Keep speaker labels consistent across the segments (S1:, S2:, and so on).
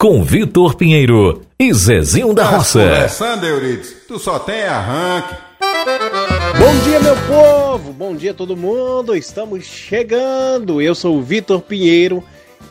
S1: com Vitor Pinheiro e Zezinho da Roça.
S2: Conversando, Euridice, tu só tem arranque.
S3: Bom dia, meu povo! Bom dia, todo mundo! Estamos chegando! Eu sou o Vitor Pinheiro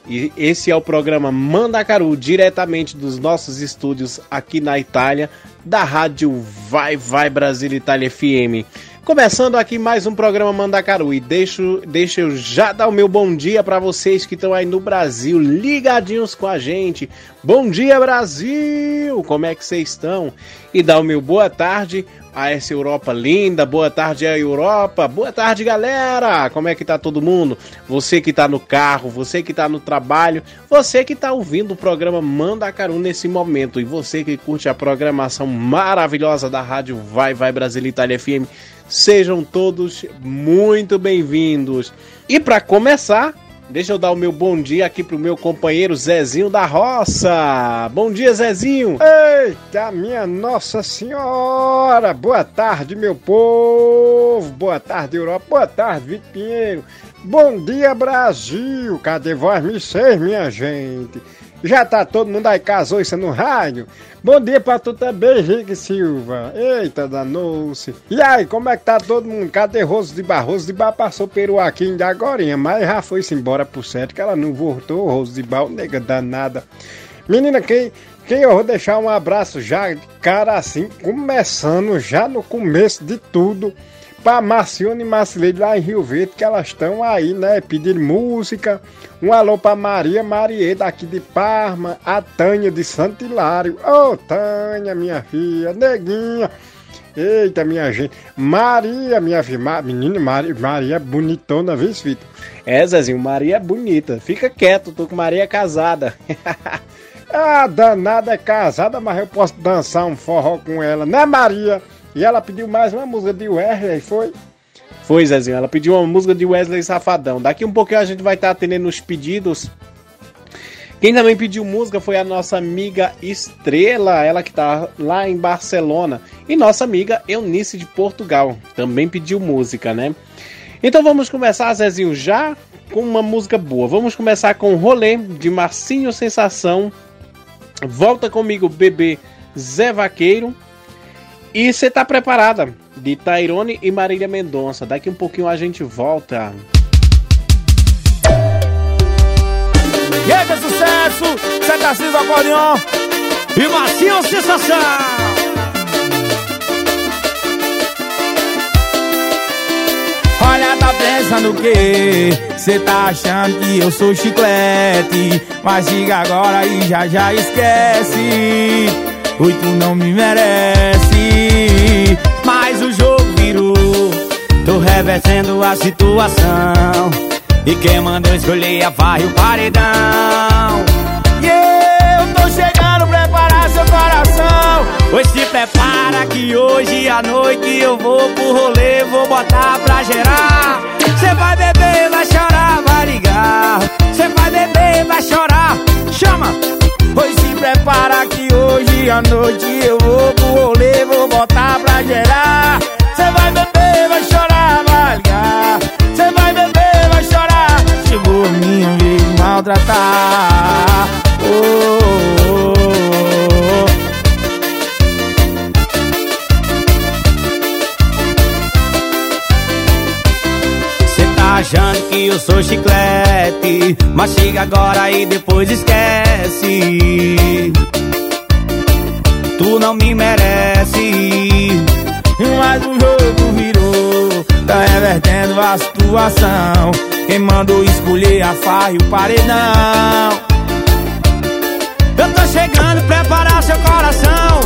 S3: e esse é o programa Mandacaru, diretamente dos nossos estúdios aqui na Itália, da rádio Vai Vai Brasil Itália FM. Começando aqui mais um programa Mandacaru e deixo, deixa eu já dar o meu bom dia para vocês que estão aí no Brasil, ligadinhos com a gente. Bom dia, Brasil! Como é que vocês estão? E dá o meu boa tarde a essa Europa linda, boa tarde a Europa, boa tarde galera, como é que tá todo mundo? Você que tá no carro, você que tá no trabalho, você que tá ouvindo o programa Mandacaru nesse momento e você que curte a programação maravilhosa da rádio Vai Vai Brasil Itália FM, Sejam todos muito bem-vindos. E para começar, deixa eu dar o meu bom dia aqui pro meu companheiro Zezinho da Roça. Bom dia, Zezinho.
S4: Eita, minha Nossa Senhora! Boa tarde, meu povo! Boa tarde, Europa! Boa tarde, Vitor Pinheiro! Bom dia, Brasil! Cadê vós, me minha gente? Já tá todo mundo aí casou isso no rádio? Bom dia pra tu também, Henrique Silva. Eita, danou-se. E aí, como é que tá todo mundo? Cadê Roso de Bar? Roso de Bar passou peru aqui ainda agora, mas já foi-se embora pro certo, que ela não voltou, Roso de Bar, nega danada. Menina, quem, quem eu vou deixar um abraço já, cara, assim, começando já no começo de tudo para Marcione e Marcileide lá em Rio Verde, que elas estão aí, né, pedindo música. Um alô para Maria Marieda aqui de Parma, a Tânia de Santo Hilário. Ô, oh, Tânia, minha filha, neguinha. Eita, minha gente. Maria, minha filha, menina Maria, Maria é bonitona, viu, Vitor?
S3: É, Zezinho, Maria é bonita. Fica quieto, tô com Maria casada.
S4: ah, danada é casada, mas eu posso dançar um forró com ela, né, Maria? E ela pediu mais uma música de Wesley, foi?
S3: Foi, Zezinho. Ela pediu uma música de Wesley Safadão. Daqui um pouquinho a gente vai estar atendendo os pedidos. Quem também pediu música foi a nossa amiga Estrela, ela que tá lá em Barcelona. E nossa amiga Eunice de Portugal também pediu música, né? Então vamos começar, Zezinho, já com uma música boa. Vamos começar com o Rolê de Marcinho Sensação. Volta comigo, bebê Zé Vaqueiro. E você tá preparada? De Tairone e Marília Mendonça. Daqui um pouquinho a gente volta.
S5: E aí, sucesso! Seta Cis Acordeon e Macio Sensação! Olha, tá pensando o quê? Cê tá achando que eu sou chiclete Mas diga agora e já já esquece Oi, tu não me merece Tô revertendo a situação. E quem mandou escolher a farra e o paredão? E eu tô chegando preparar seu coração. Pois se prepara que hoje à noite eu vou pro rolê Vou botar pra gerar. Cê vai beber, vai chorar, vai ligar. Cê vai beber, vai chorar. Chama! Pois se prepara que hoje à noite eu vou pro rolê, vou botar pra agora e depois esquece tu não me merece. Mas o jogo virou, tá revertendo a situação. Quem mandou escolher a farra e o paredão? Eu tô chegando, preparar seu coração.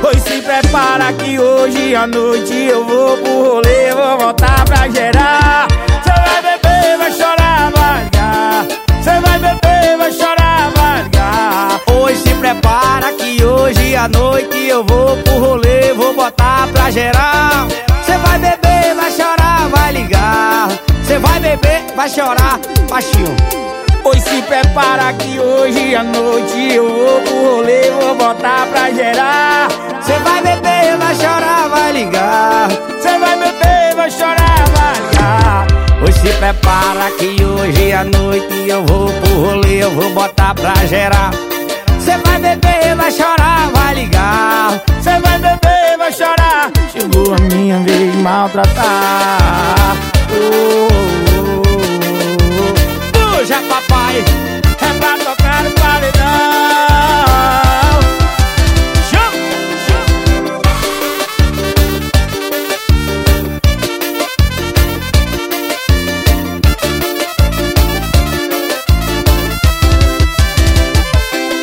S5: Pois se prepara que hoje à noite eu vou pro rolê, vou voltar pra gerar. Cê vai beber, vai chorar, vai ligar. Cê vai beber, vai chorar, vai ligar. Pois se prepara que hoje à noite eu vou pro rolê, vou botar pra geral. Cê vai beber, vai chorar, vai ligar. Cê vai beber, vai chorar, baixinho. Pois se prepara que hoje à noite eu vou pro rolê, vou botar pra gerar. Cê vai beber, vai chorar, vai ligar. Cê vai beber, vai chorar, vai ligar. Pois se prepara que hoje à noite eu vou pro rolê, eu vou botar pra gerar. Cê vai beber, vai chorar, vai ligar. Cê vai beber, vai chorar. Chegou a minha vez de maltratar. Oh, oh, oh, oh. Papai, é pra tocar no paredão.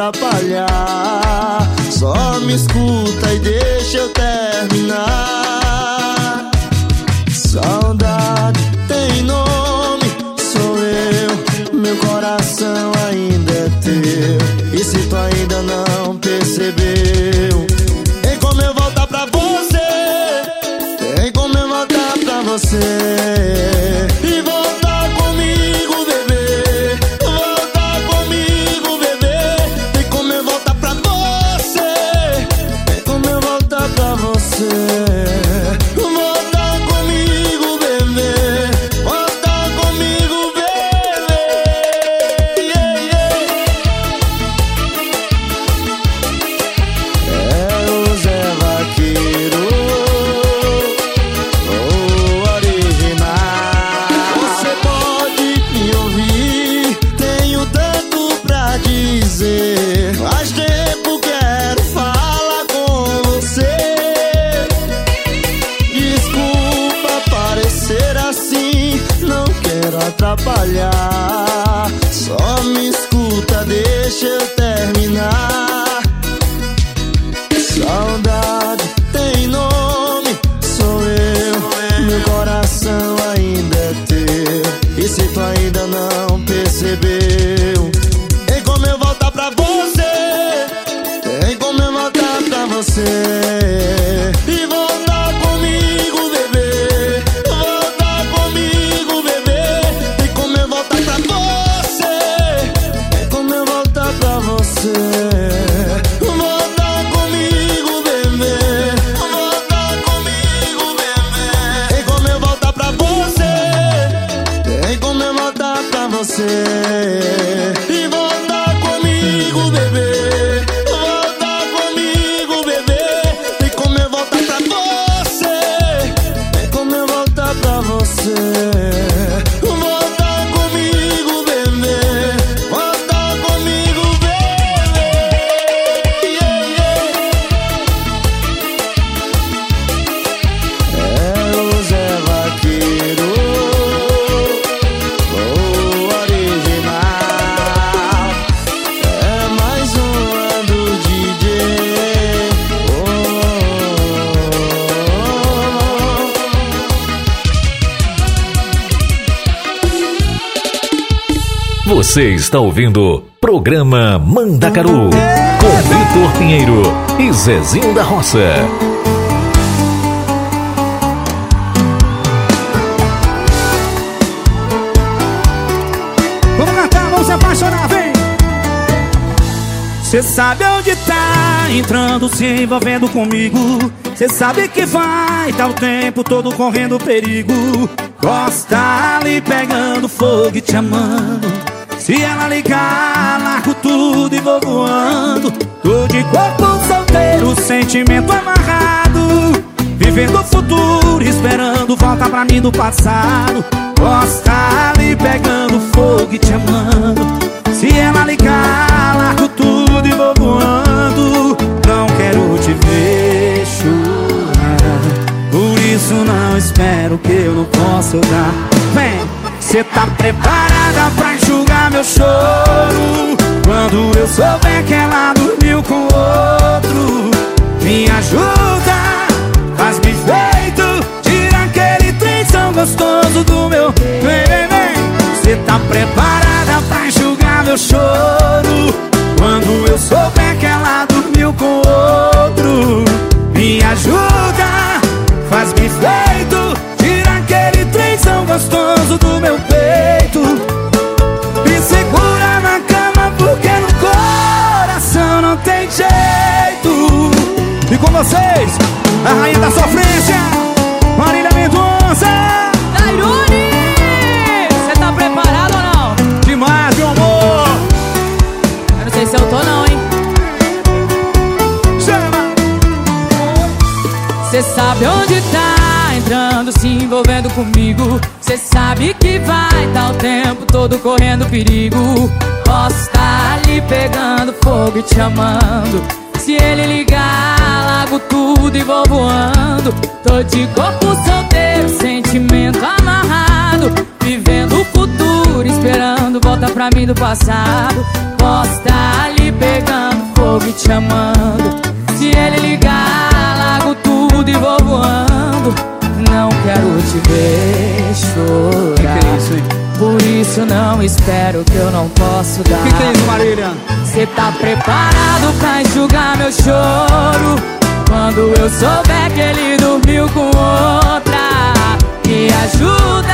S6: Atrapalhar. Só me escuta e deixa eu terminar. Saudade tem nome, sou eu. Meu coração ainda é teu. E se tu ainda não percebeu, tem como eu voltar pra você? Tem como eu voltar pra você?
S1: Está ouvindo programa Mandacaru com Vitor Pinheiro e Zezinho da Roça.
S5: Vamos cantar, vamos se apaixonar, vem! Cê sabe onde tá entrando, se envolvendo comigo. Cê sabe que vai, tá o tempo todo correndo perigo. Gosta ali pegando fogo e te amando. Se ela ligar, largo tudo e vou voando. Tô de corpo solteiro
S7: sentimento amarrado. Vivendo o futuro, esperando volta pra mim do passado. Posso estar ali pegando fogo e te amando. Se ela ligar, largo tudo e vou voando. Não quero te ver chorar. Por isso não espero que eu não possa dar Vem! Cê tá preparada pra enxugar meu choro? Quando eu souber que ela dormiu com outro Me ajuda, faz-me feito Tira aquele trem tão gostoso do meu Vem, vem, vem. Cê tá preparada pra enxugar meu choro? Quando eu souber que ela dormiu com outro Me ajuda, gostoso do meu peito Me segura na cama porque no coração não tem jeito E com vocês, a rainha da sofrência Marília Mendonça
S8: Tairone! Você tá preparado ou não?
S7: Demais, meu amor
S8: Eu não sei se eu tô não, hein?
S7: Chama!
S8: Cê sabe onde tá entrando, se envolvendo comigo. Cê sabe que vai tá o tempo todo correndo perigo. Posso estar ali pegando fogo e te amando. Se ele ligar, largo tudo e vou voando. Tô de corpo solteiro, sentimento amarrado. Vivendo o futuro, esperando volta pra mim do passado. Posso estar ali pegando fogo e te amando. Se ele ligar, largo tudo e vou voando Não quero te ver chorar.
S7: Que que é isso, hein?
S8: Por isso não espero que eu não posso dar.
S7: Que que é isso, Marília?
S8: Cê tá preparado pra enxugar meu choro? Quando eu souber que ele dormiu com outra. Me ajuda,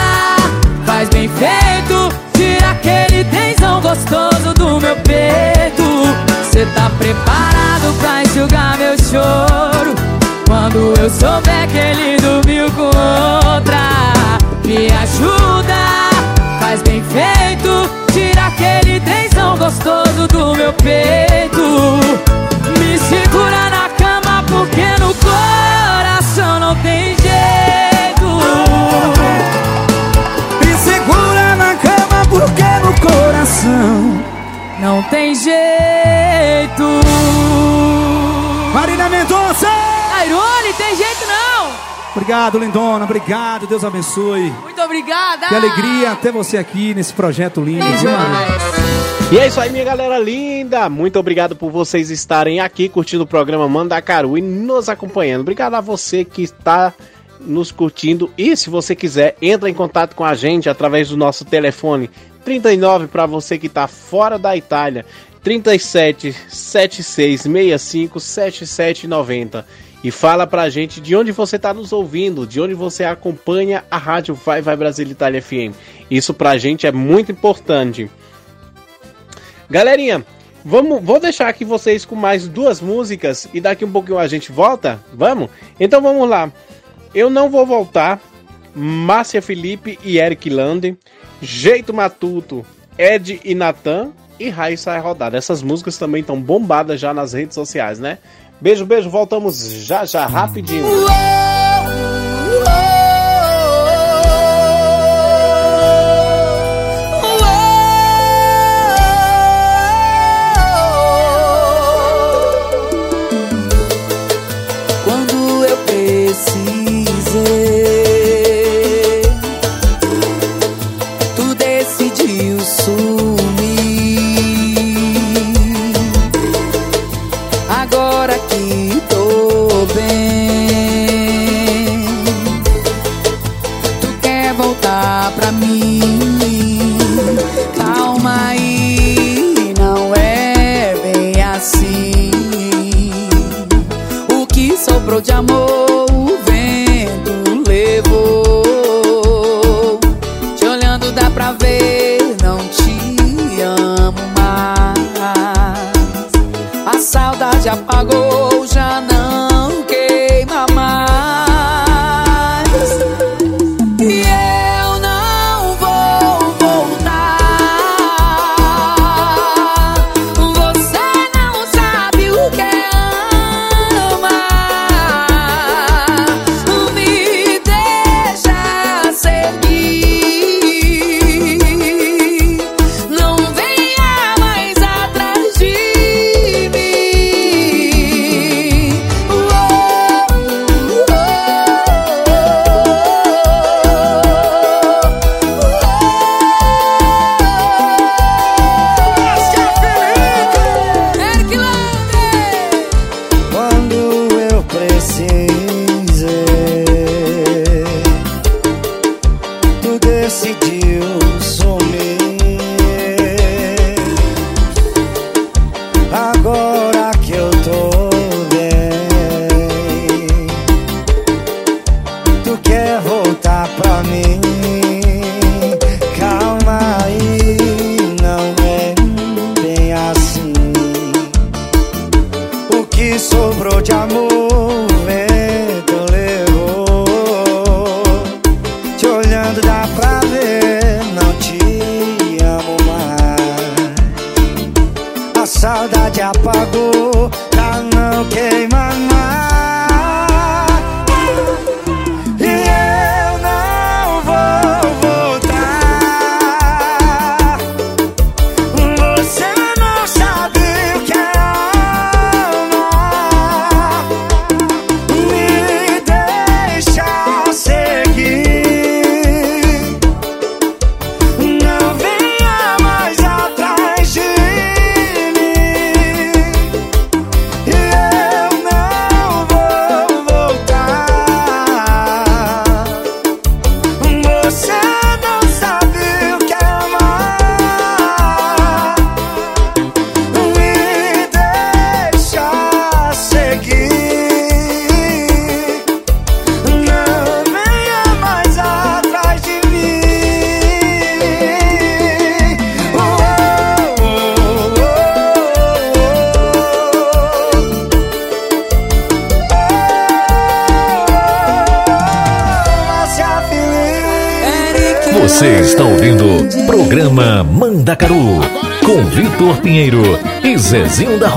S8: faz bem feito. Tira aquele tensão gostoso do meu peito. Cê tá preparado pra enxugar meu choro Quando eu souber que ele dormiu com outra Me ajuda, faz bem feito Tira aquele tensão gostoso do meu peito. Me segura na cama porque no coração não tem jeito.
S7: Me segura na cama porque no coração
S8: Não tem jeito
S7: Obrigado, lindona, obrigado, Deus abençoe
S8: Muito obrigada
S7: Que alegria ter você aqui nesse projeto lindo,
S8: É
S3: E é isso aí, minha galera linda. Muito obrigado por vocês estarem aqui curtindo o programa Mandacaru e nos acompanhando. Obrigado a você que está nos curtindo. E se você quiser, entra em contato com a gente através do nosso telefone 39 para você que está fora da Itália. 37 76 65 77 90 e fala pra gente de onde você tá nos ouvindo, de onde você acompanha a rádio Vai Vai Brasil Itália FM. Isso pra gente é muito importante. Galerinha, vamos, vou deixar aqui vocês com mais duas músicas e daqui um pouquinho a gente volta? Vamos? Então vamos lá. Eu não vou voltar. Márcia Felipe e Eric Lande. Jeito Matuto, Ed e Natan. E Raíssa é rodada. Essas músicas também estão bombadas já nas redes sociais, né? Beijo, beijo. Voltamos já já rapidinho.
S9: Zezinho da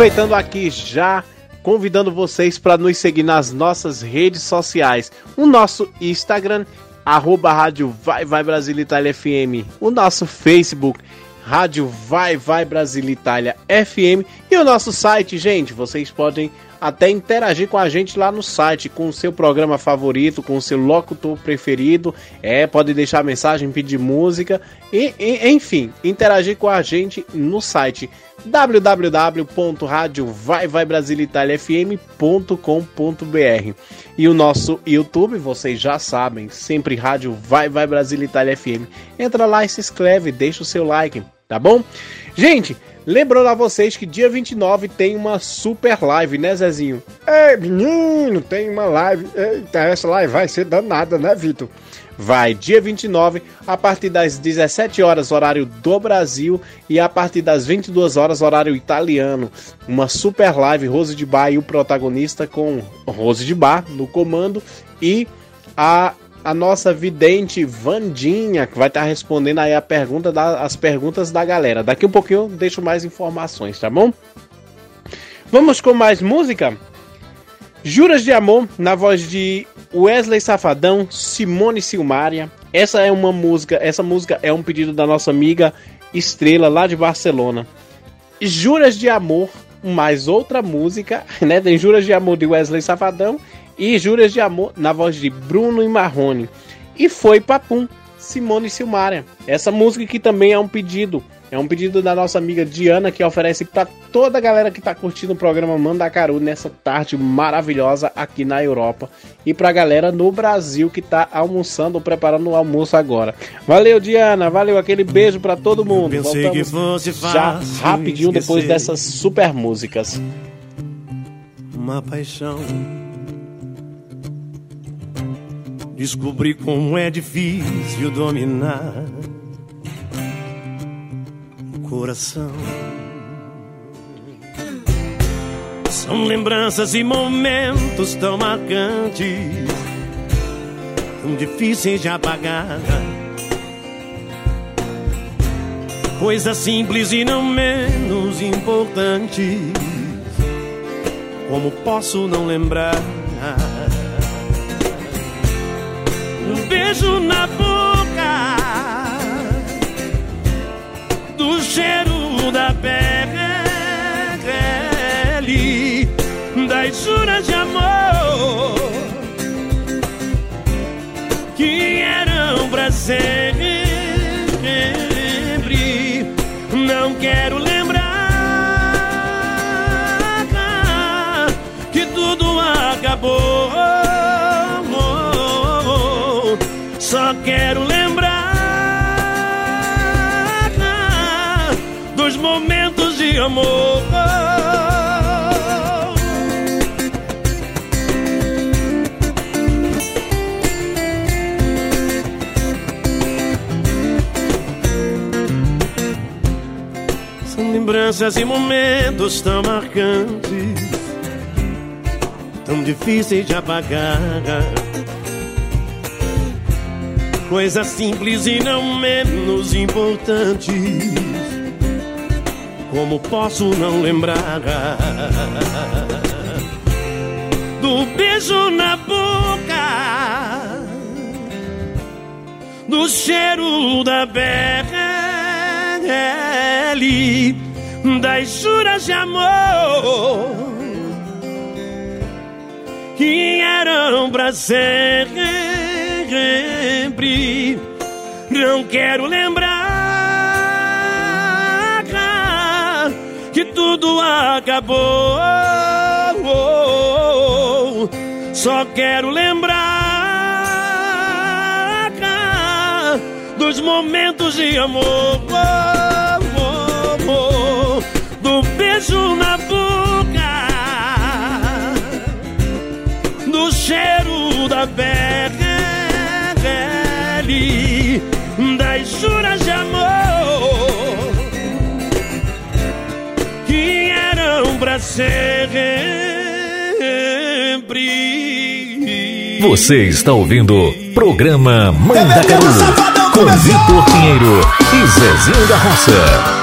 S3: Aproveitando aqui já convidando vocês para nos seguir nas nossas redes sociais. O nosso Instagram, arroba Rádio Vai Vai Brasil Itália FM. O nosso Facebook, Rádio Vai Vai Brasil Itália FM. E o nosso site, gente, vocês podem até interagir com a gente lá no site, com o seu programa favorito, com o seu locutor preferido. É, pode deixar mensagem, pedir música e, e enfim, interagir com a gente no site www.radiovaivaibrasilitaliafm.com.br E o nosso YouTube, vocês já sabem, sempre Rádio Vai Vai Brasil Itália FM. Entra lá e se inscreve, deixa o seu like, tá bom? Gente, lembrando a vocês que dia 29 tem uma super live, né, Zezinho?
S4: Ei, menino, tem uma live. Eita, essa live vai ser danada, né, Vitor?
S3: vai dia 29 a partir das 17 horas horário do Brasil e a partir das 22 horas horário italiano. Uma super live Rose de Bar e o protagonista com Rose de Bar no comando e a a nossa vidente Vandinha, que vai estar respondendo aí a pergunta da, as perguntas da galera. Daqui um pouquinho eu deixo mais informações, tá bom? Vamos com mais música? Juras de Amor, na voz de Wesley Safadão, Simone Silmaria. Essa é uma música, essa música é um pedido da nossa amiga Estrela lá de Barcelona. Juras de Amor, mais outra música, né? Tem Juras de Amor de Wesley Safadão e Juras de Amor na voz de Bruno e Marrone. E foi Papum, Simone Silmaria. Essa música que também é um pedido é um pedido da nossa amiga Diana que oferece para toda a galera que está curtindo o programa Mandacaru nessa tarde maravilhosa aqui na Europa e para a galera no Brasil que está almoçando ou preparando o almoço agora. Valeu Diana, valeu aquele beijo para todo mundo.
S10: Pensei
S3: Voltamos
S10: que fosse
S3: já rapidinho depois
S10: esquecer.
S3: dessas super músicas.
S10: uma paixão. Descobri como é difícil dominar o coração. São lembranças e momentos tão marcantes, tão difíceis de apagar. Coisas simples e não menos importantes. Como posso não lembrar? Beijo na boca, do cheiro da pele, das juras de amor que eram pra sempre. Não quero lembrar que tudo acabou. Quero lembrar dos momentos de amor. São lembranças e momentos tão marcantes, tão difíceis de apagar. Coisas simples e não menos importantes. Como posso não lembrar do beijo na boca, do cheiro da pele, das juras de amor que eram pra sempre. Não quero lembrar que tudo acabou. Só quero lembrar dos momentos de amor, do beijo na boca, do cheiro da pele, sempre.
S1: Você está ouvindo Programa Mandacaru com Vitor Pinheiro e Zezinho da Roça.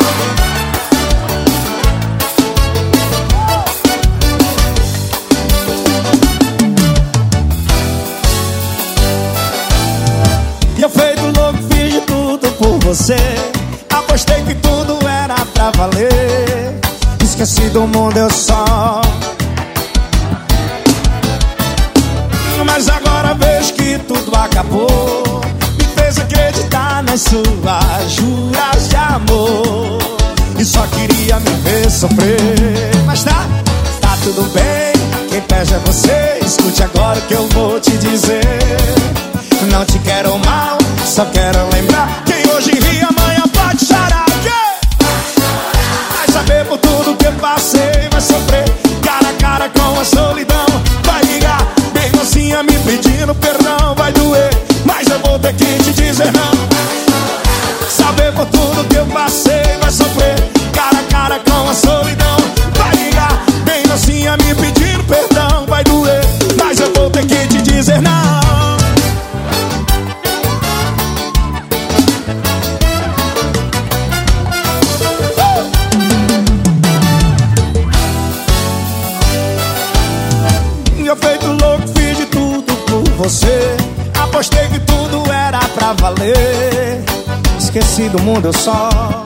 S11: Esqueci do mundo, eu só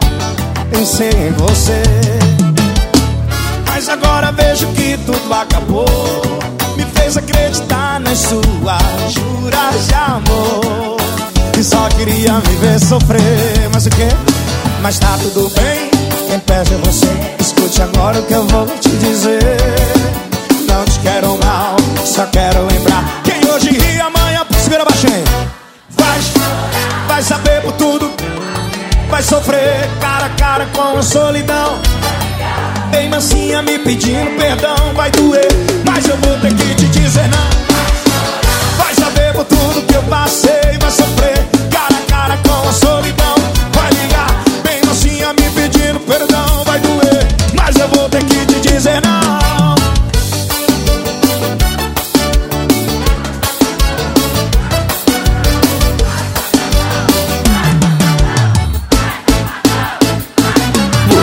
S11: pensei em você. Mas agora vejo que tudo acabou. Me fez acreditar nas suas juras de amor. E só queria me ver sofrer. Mas o que? Mas tá tudo bem. Quem pede é você. Escute agora o que eu vou te dizer. Não te quero mal, só quero lembrar. Quem hoje ri, amanhã segura baixinho. Vai, vai saber por tudo. Vai sofrer cara a cara com a solidão. Bem mansinha me pedindo perdão. Vai doer, mas eu vou ter que te dizer não. Vai saber por tudo que eu passei. Vai sofrer cara a cara com a solidão. Vai ligar, bem mansinha me pedindo perdão. Vai doer, mas eu vou ter que te dizer não.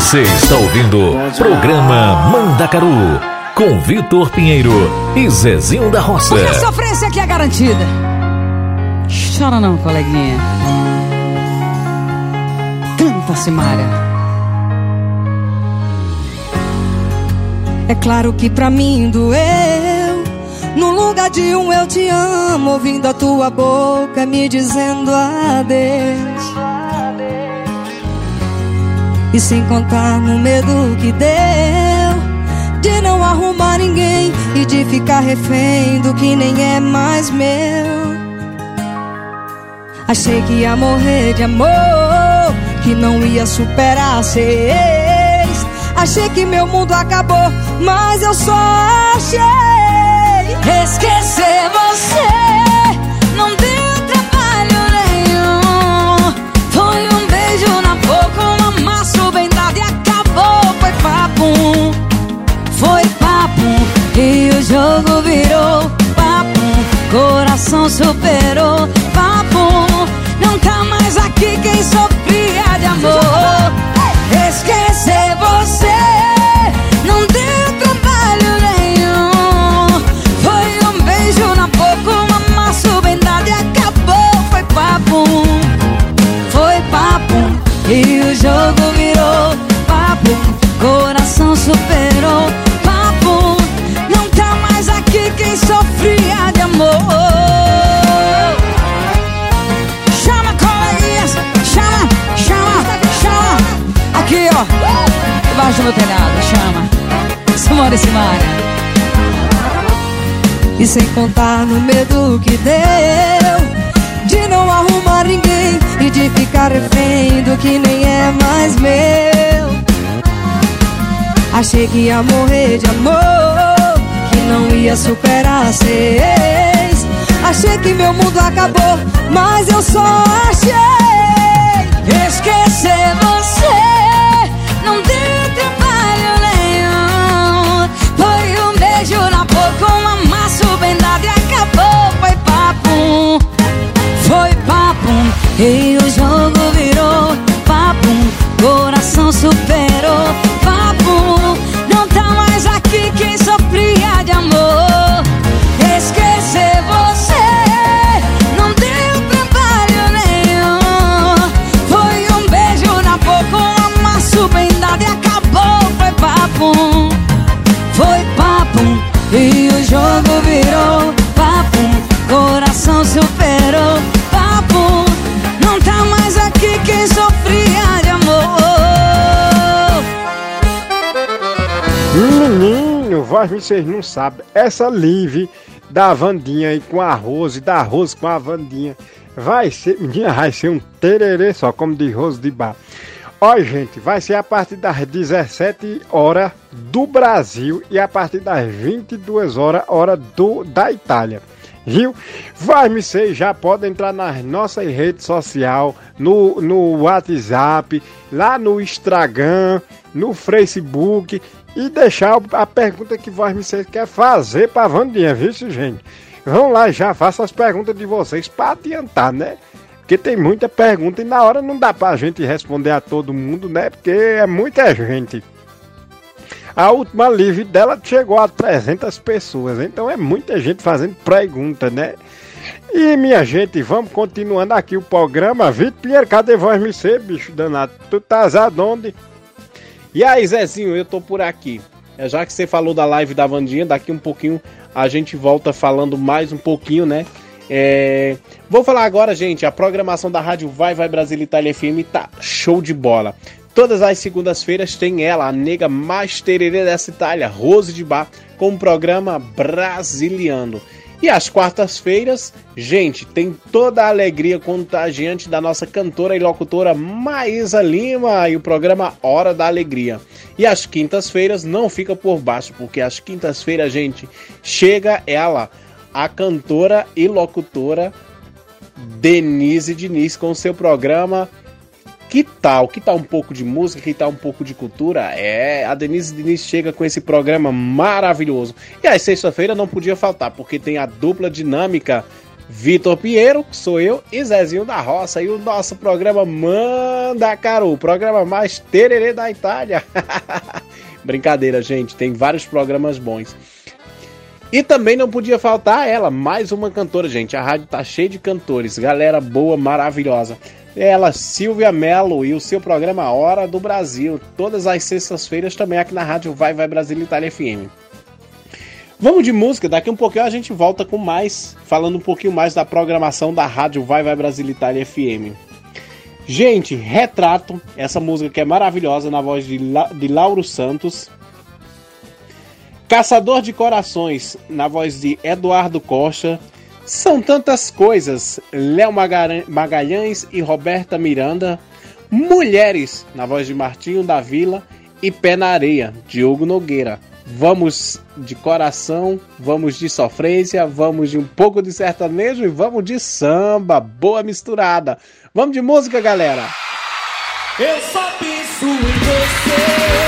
S1: Você está ouvindo programa Mandacaru com Vitor Pinheiro e Zezinho da Roça.
S12: Porque a sofrência aqui é garantida. Chora não, coleguinha. Canta, Simária.
S13: É claro que pra mim doeu. No lugar de um eu te amo, ouvindo a tua boca me dizendo adeus. E sem contar no medo que deu de não arrumar ninguém e de ficar refém do que nem é mais meu. Achei que ia morrer de amor, que não ia superar ex. Achei que meu mundo acabou, mas eu só achei esquecer você. Não deu acabou. Foi papo, foi papo. E o jogo virou papo. Coração superou papo. Não mais aqui quem sofria de amor. Esquecer você
S12: Do meu telhado, chama. Simone Simária.
S13: E sem contar no medo que deu De não arrumar ninguém E de ficar refém do que nem é mais meu Achei que ia morrer de amor Que não ia superar ex Achei que meu mundo acabou Mas eu só achei
S12: beijo na boca, um amasso bem dado e acabou. Foi papo, foi papo. E o jogo virou papo. Coração superou papo. Não tá mais aqui quem sofria de amor. Esquecer E o jogo virou papo, coração superou papo. Não tá mais aqui
S4: quem sofria de amor. Menino, vocês não sabem. Essa live da Vandinha aí com a Rose, da Rose com a Vandinha. Vai ser, menina, vai ser um tererê só, como de Rose de Bar. Ó, gente, vai ser a partir das 17 horas do Brasil e a partir das 22 horas, hora do, da Itália. Viu? Vai me ser, já pode entrar nas nossas redes sociais, no, no WhatsApp, lá no Instagram, no Facebook e deixar a pergunta que Voz me ser quer fazer para Vandinha, viu, gente? Vão lá já, faça as perguntas de vocês para adiantar, né? Porque tem muita pergunta e na hora não dá pra gente responder a todo mundo, né? Porque é muita gente. A última live dela chegou a 300 pessoas, então é muita gente fazendo pergunta, né? E minha gente, vamos continuando aqui o programa. Vitor Pinheiro, cadê voz me ser, bicho danado? Tu tá aonde?
S3: E aí, Zezinho, eu tô por aqui. É, já que você falou da live da Vandinha, daqui um pouquinho a gente volta falando mais um pouquinho, né? É... Vou falar agora, gente, a programação da Rádio Vai Vai Brasil Itália FM tá show de bola. Todas as segundas-feiras tem ela, a nega mais tererê dessa Itália, Rose de Bar, com o programa Brasiliano. E às quartas-feiras, gente, tem toda a alegria contagiante da nossa cantora e locutora Maísa Lima e o programa Hora da Alegria. E às quintas-feiras não fica por baixo, porque às quintas-feiras, gente, chega ela, a cantora e locutora Denise Diniz com seu programa que tal? Que tal um pouco de música? Que tal um pouco de cultura? É, a Denise Diniz chega com esse programa maravilhoso. E aí, sexta-feira não podia faltar, porque tem a dupla dinâmica Vitor Pinheiro, que sou eu, e Zezinho da Roça. E o nosso programa Manda Caro, o programa mais tererê da Itália. Brincadeira, gente, tem vários programas bons. E também não podia faltar ela, mais uma cantora, gente. A rádio tá cheia de cantores, galera boa, maravilhosa. Ela, Silvia Mello e o seu programa Hora do Brasil, todas as sextas-feiras também aqui na rádio Vai Vai Brasil Itália FM. Vamos de música, daqui um pouquinho a gente volta com mais, falando um pouquinho mais da programação da rádio Vai Vai Brasil Itália FM. Gente, Retrato, essa música que é maravilhosa na voz de, La de Lauro Santos. Caçador de Corações, na voz de Eduardo Costa. São tantas coisas. Léo Magalhães e Roberta Miranda. Mulheres, na voz de Martinho da Vila. E Pé na Areia, Diogo Nogueira. Vamos de coração, vamos de sofrência, vamos de um pouco de sertanejo e vamos de samba. Boa misturada. Vamos de música, galera.
S14: Eu só penso em você.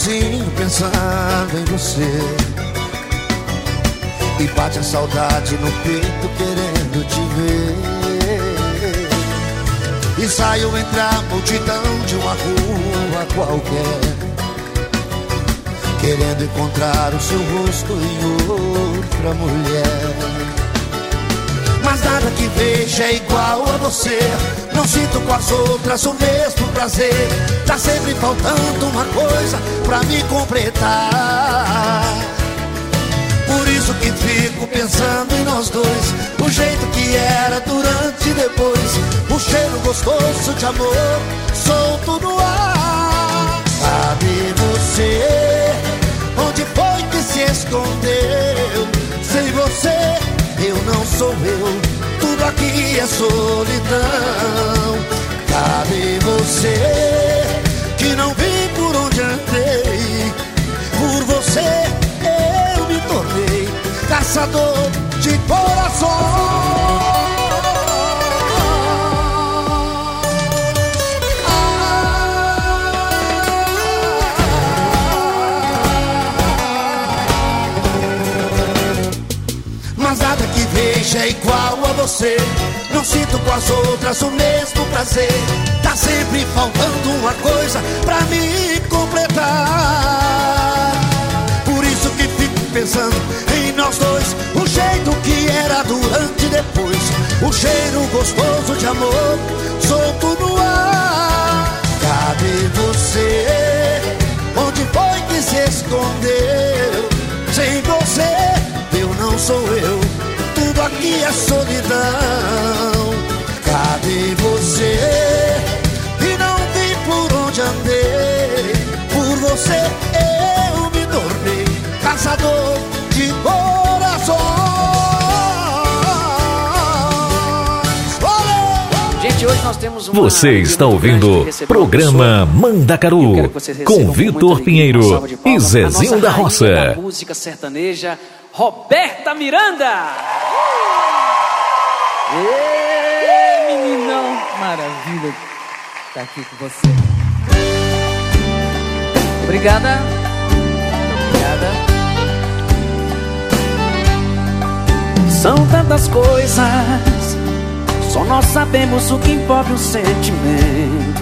S11: Sozinho pensando em você E bate a saudade no peito querendo te ver E saio entre a multidão de uma rua qualquer Querendo encontrar o seu rosto em outra mulher mas nada que veja é igual a você. Não sinto com as outras o mesmo prazer. Tá sempre faltando uma coisa pra me completar. Por isso que fico pensando em nós dois. O jeito que era durante e depois. O cheiro gostoso de amor solto no ar. Sabe você onde foi que se escondeu? Sem você eu não sou eu, tudo aqui é solidão. Cadê você que não vi por onde andei? Por você eu me tornei caçador de Mas nada que veja é igual a você. Não sinto com as outras o mesmo prazer. Tá sempre faltando uma coisa pra me completar. Por isso que fico pensando em nós dois. O jeito que era durante e depois. O cheiro gostoso de amor solto no ar. Cadê você? Onde foi que se escondeu? Sem você eu não sou eu, tudo aqui é solidão. Cadê você?
S1: Uma
S12: Você está ouvindo programa Mandacaru com Vitor Pinheiro e Zezinho da
S1: da
S12: Roça.
S1: música sertaneja,
S8: Roberta Miranda. Ê, meninão, maravilha estar aqui com você. Obrigada. Obrigada. São tantas coisas, só nós sabemos o que envolve o sentimento.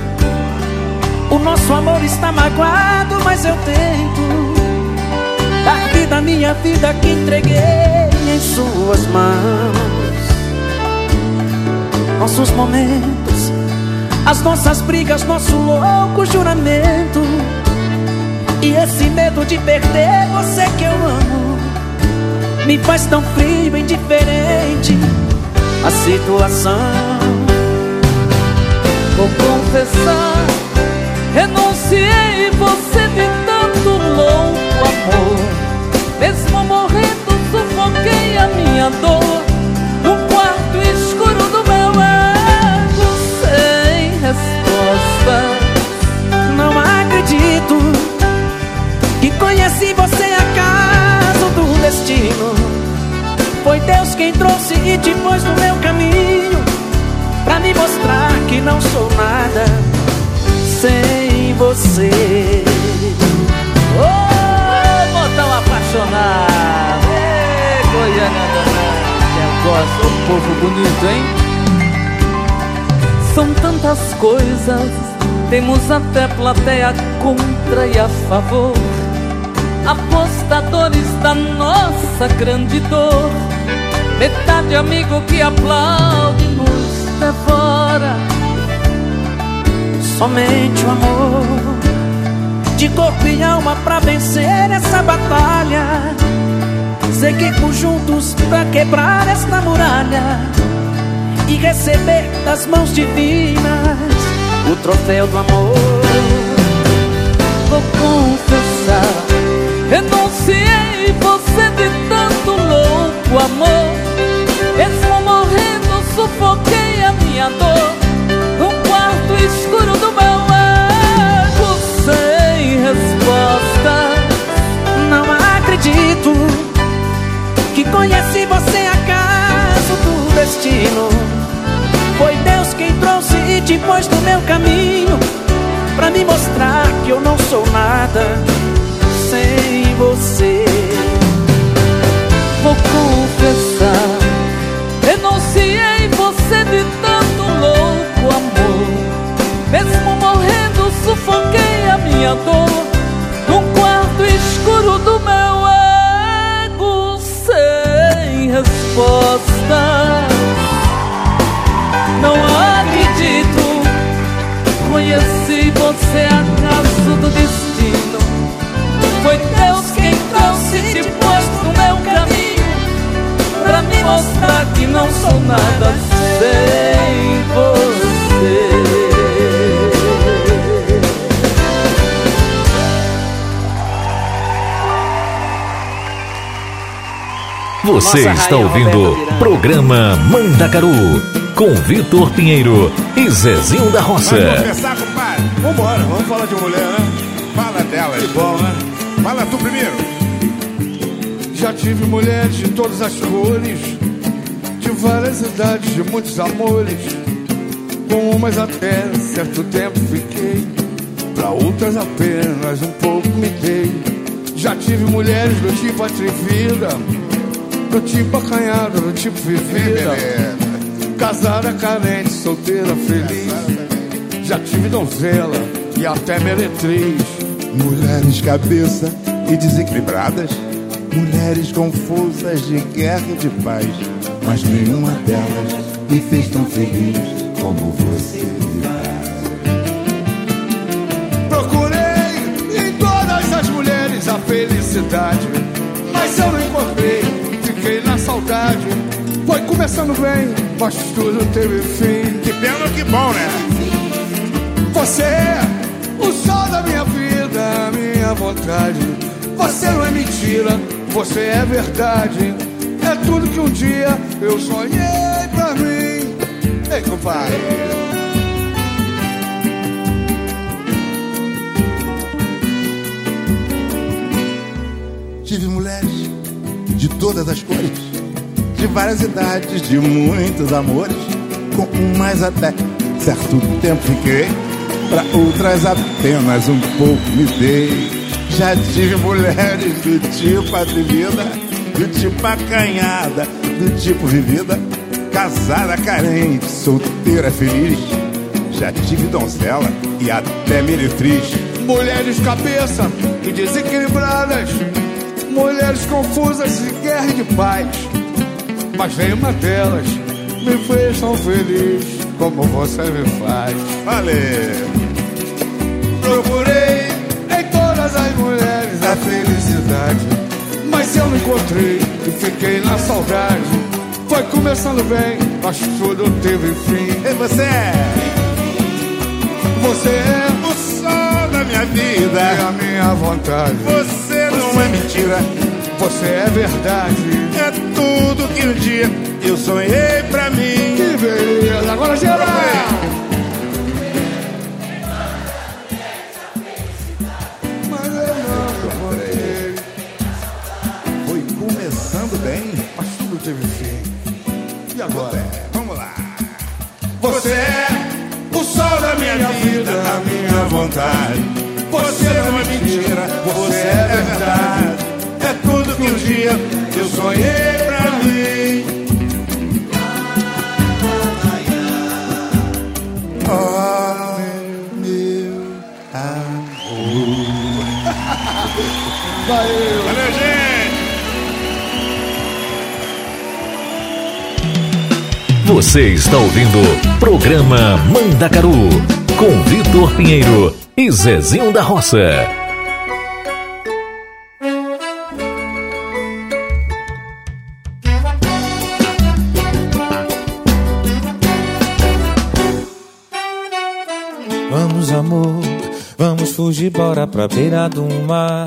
S8: O nosso amor está magoado, mas eu tento dar vida à minha vida que entreguei em suas mãos. Nossos momentos, as nossas brigas, nosso louco juramento. E esse medo de perder você que eu amo me faz tão frio e indiferente a situação. Vou confessar, renunciei você de tanto louco amor. Mesmo morrendo, sufoquei a minha dor Deus quem trouxe e te pôs no meu caminho pra me mostrar que não sou nada sem você. Ô, botão apaixonado, Ê, Goiânia danada, ô povo bonito, hein? São tantas coisas, temos até plateia contra e a favor. Apostadores da nossa grande dor. Metade amigo que aplaude nos devora. Somente o amor de corpo e alma pra vencer essa batalha. Seguimos juntos pra quebrar esta muralha e receber das mãos divinas o troféu do amor. Vou confessar, renunciei você de louco amor. Mesmo morrendo, sufoquei a minha dor no quarto escuro do meu ego sem resposta. Não acredito que conheci você acaso do destino. Foi Deus quem trouxe te pôs no meu caminho Pra me mostrar que eu não sou nada sem você sufoquei a minha dor Num quarto escuro do meu ego Sem resposta não acredito Conheci você acaso do destino. Foi Deus quem trouxe te pôs no meu caminho Pra me mostrar que não sou nada sem você
S1: Você
S8: Nossa
S1: está ouvindo o
S8: Miranda.
S1: programa Mandacaru com Vitor Pinheiro e Zezinho da Roça.
S2: Vamos começar, compadre? Vambora, vamos falar de mulher, né? Fala dela. Que bom, né? Fala tu primeiro.
S15: Já tive mulheres de todas as cores, de várias idades, de muitos amores. Com umas até certo tempo fiquei, pra outras apenas um pouco me dei. Já tive mulheres do tipo atrevida, do tipo acanhada, do tipo vivida. Casada, carente, solteira, feliz. Já tive donzela e até meretriz.
S2: Mulheres cabeça e desequilibradas. Mulheres confusas de guerra e de paz. Mas nenhuma delas me fez tão feliz como você me
S15: Procurei em todas as mulheres a felicidade, mas eu não encontrei, saudade. Foi começando bem, mas tudo teve fim.
S2: Que pena que bom, né?
S15: Você é o sol da minha vida, a minha vontade. Você não é mentira, você é verdade. É tudo que um dia eu sonhei pra mim. Ei, compadre.
S2: Tive mulheres de todas as cores, de várias idades, de muitos amores. Com umas até certo tempo fiquei, para outras apenas um pouco me dei. Já tive mulheres do tipo atrevida, do tipo acanhada, do tipo vivida, casada carente, solteira feliz. Já tive donzela e até meretriz.
S15: Mulheres cabeça e desequilibradas, mulheres confusas de guerra e de paz. Mas nenhuma delas me fez tão feliz como você me faz.
S2: Valeu!
S15: Procurei em todas as mulheres a felicidade, mas eu não encontrei e fiquei na saudade. Foi começando bem, mas tudo teve fim.
S2: E você é?
S15: Você é
S2: o sol da minha vida
S15: e a minha vontade.
S2: Você não é mentira,
S15: você é verdade.
S2: É tudo que um dia eu sonhei pra mim.
S15: Que beleza, agora geral! Mas eu não.
S2: Foi começando bem,
S15: mas tudo teve fim. E agora?
S2: Vamos lá.
S15: Você é o sol da minha vida,
S2: da minha vontade.
S15: Você não é mentira, você é verdade.
S2: É tudo que um dia eu sonhei
S15: Valeu.
S2: Gente.
S1: Você está ouvindo Programa Mandacaru com Vitor Pinheiro e Zezinho da Roça.
S16: Vamos, amor, vamos fugir, bora pra beira do mar.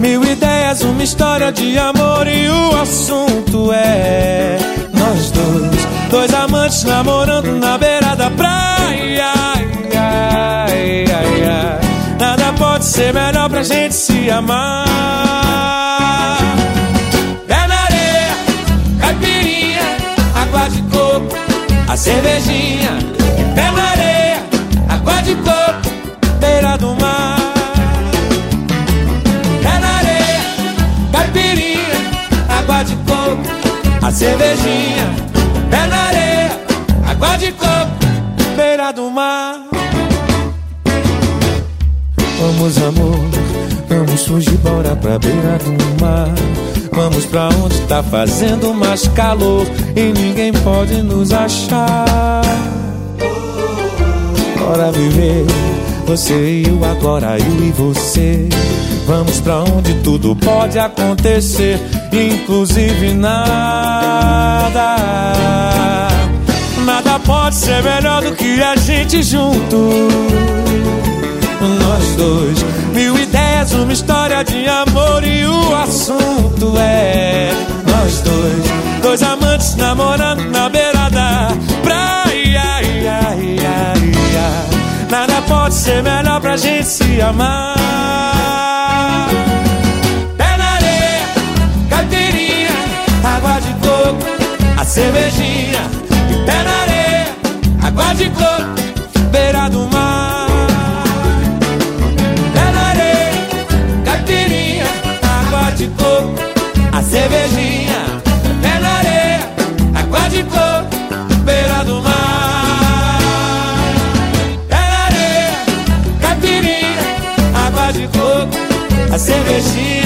S16: mil ideias, uma história de amor e o assunto é nós dois, dois amantes namorando na beira da praia. Ai, ai, ai. Nada pode ser melhor pra gente se amar. Pé na areia, caipirinha, água de coco, a cervejinha. Cervejinha. Pé na areia, água de coco, beira do mar. Vamos, amor, vamos fugir, bora pra beira do mar. Vamos pra onde tá fazendo mais calor e ninguém pode nos achar. Bora viver, você eu agora, eu e você. Vamos pra onde tudo pode acontecer, inclusive nada. Nada pode ser melhor do que a gente junto. Nós dois, mil ideias, uma história de amor e o assunto é nós dois, dois amantes namorando na beira da praia. Ai, ai, ai, ai. Nada pode ser melhor pra gente se amar. Pé na areia, caipirinha, água de coco, a cervejinha. E pé na areia, água de coco, beira do mar. Pé na areia, caipirinha, água de coco, a cervejinha. A cervejinha.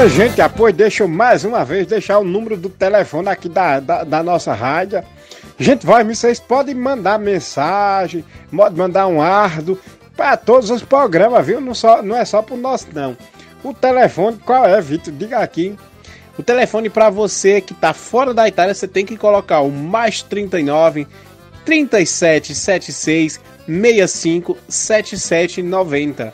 S16: Minha gente, apoio, deixa eu mais uma vez deixar o número do telefone aqui da, da, da nossa rádio. Gente, vocês podem mandar mensagem, pode mandar um ardo para todos os programas, viu? Não, só, não é só pro nosso, não. O telefone, qual é, Vitor? Diga aqui.
S3: O telefone para você que tá fora da Itália, você tem que colocar o mais 39 37 76 65 77 90.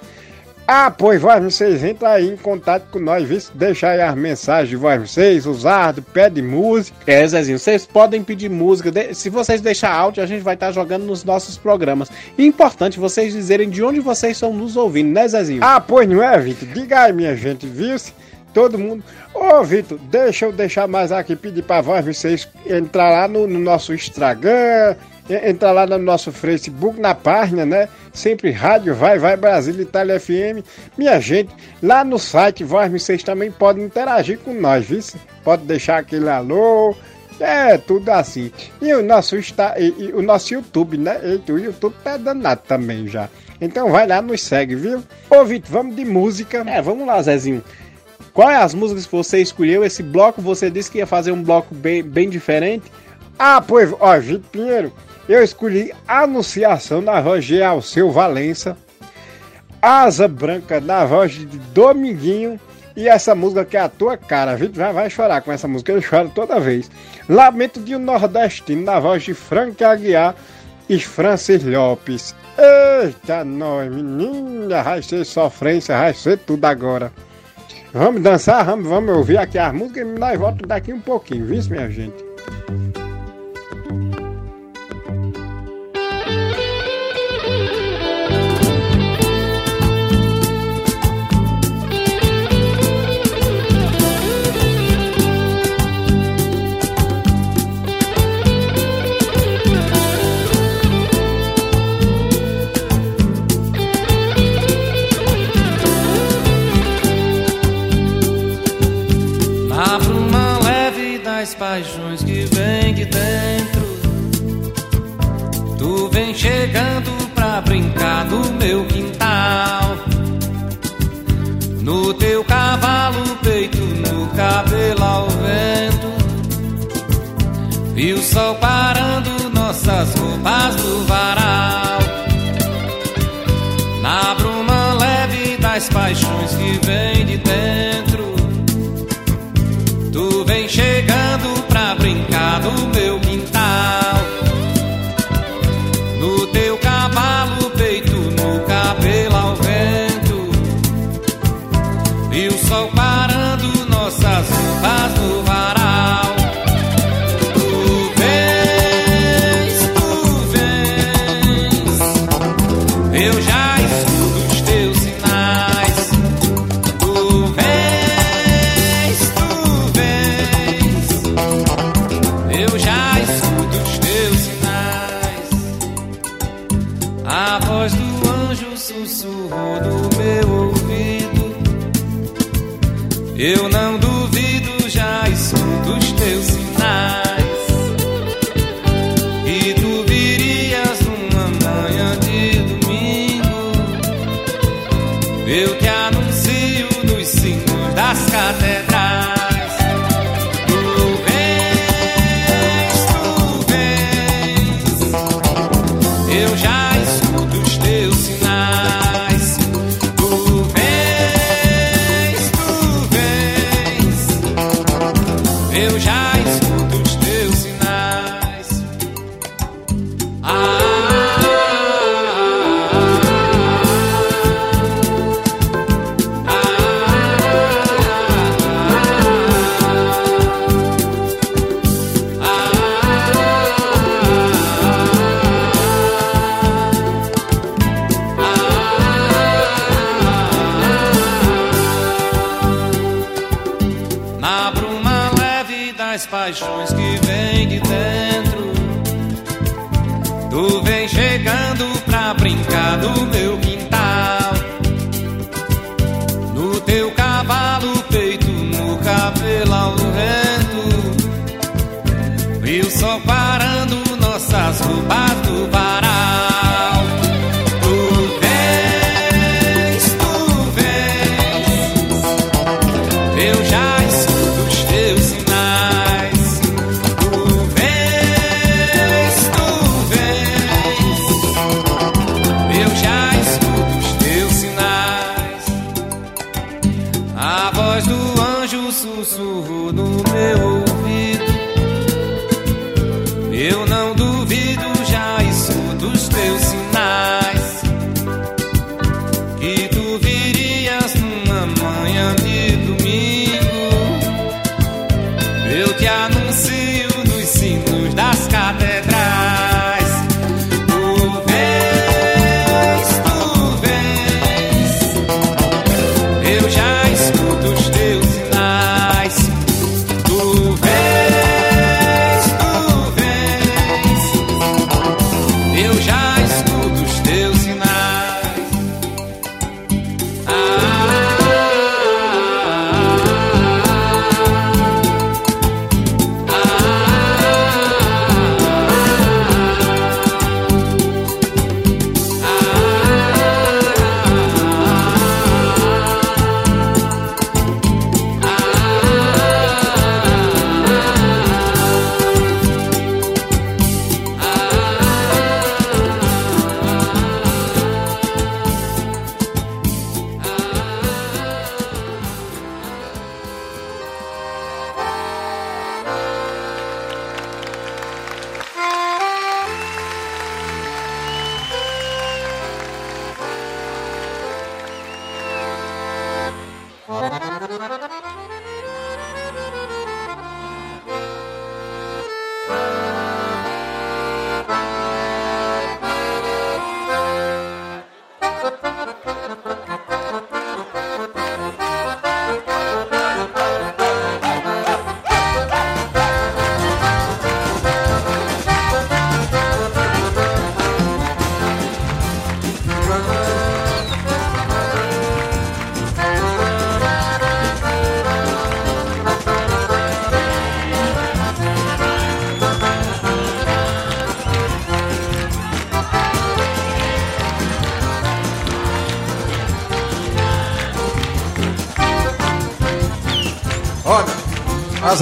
S16: Ah, pois vai, vocês entram aí em contato com nós, viu? Deixa aí as mensagens de vocês, usado, pede música.
S3: É, Zezinho, vocês podem pedir música. Se vocês deixar áudio, a gente vai estar tá jogando nos nossos programas. E importante vocês dizerem de onde vocês estão nos ouvindo, né, Zezinho?
S16: Ah, pois não é, Vitor? Diga aí, minha gente, viu? Todo mundo. Ô, Vitor, deixa eu deixar mais aqui, pedir pra voz vocês entrar lá no, no nosso Instagram entrar lá no nosso Facebook, na página, né? Sempre Rádio Vai Vai Brasil Itália FM. Minha gente, lá no site Voz vocês também podem interagir com nós, viu? Pode deixar aquele alô. É, tudo assim. E o nosso, está, e, e, o nosso YouTube, né? E, o YouTube tá danado também já. Então vai lá, nos segue, viu? Ô, Vitor, vamos de música.
S3: É, vamos lá, Zezinho. Qual é as músicas que você escolheu? Esse bloco, você disse que ia fazer um bloco bem, bem diferente.
S16: Ah, pois, ó, Vitor Pinheiro, eu escolhi Anunciação na voz de Alceu Valença, Asa Branca na voz de Dominguinho e essa música que é a tua cara. A gente vai, vai chorar com essa música, eu choro toda vez. Lamento de um Nordestino na voz de Frank Aguiar e Francis Lopes. Eita, nós, menina, vai ser sofrência, vai ser tudo agora. Vamos dançar, vamos, vamos ouvir aqui as músicas e nós voltamos daqui um pouquinho, viu, minha gente?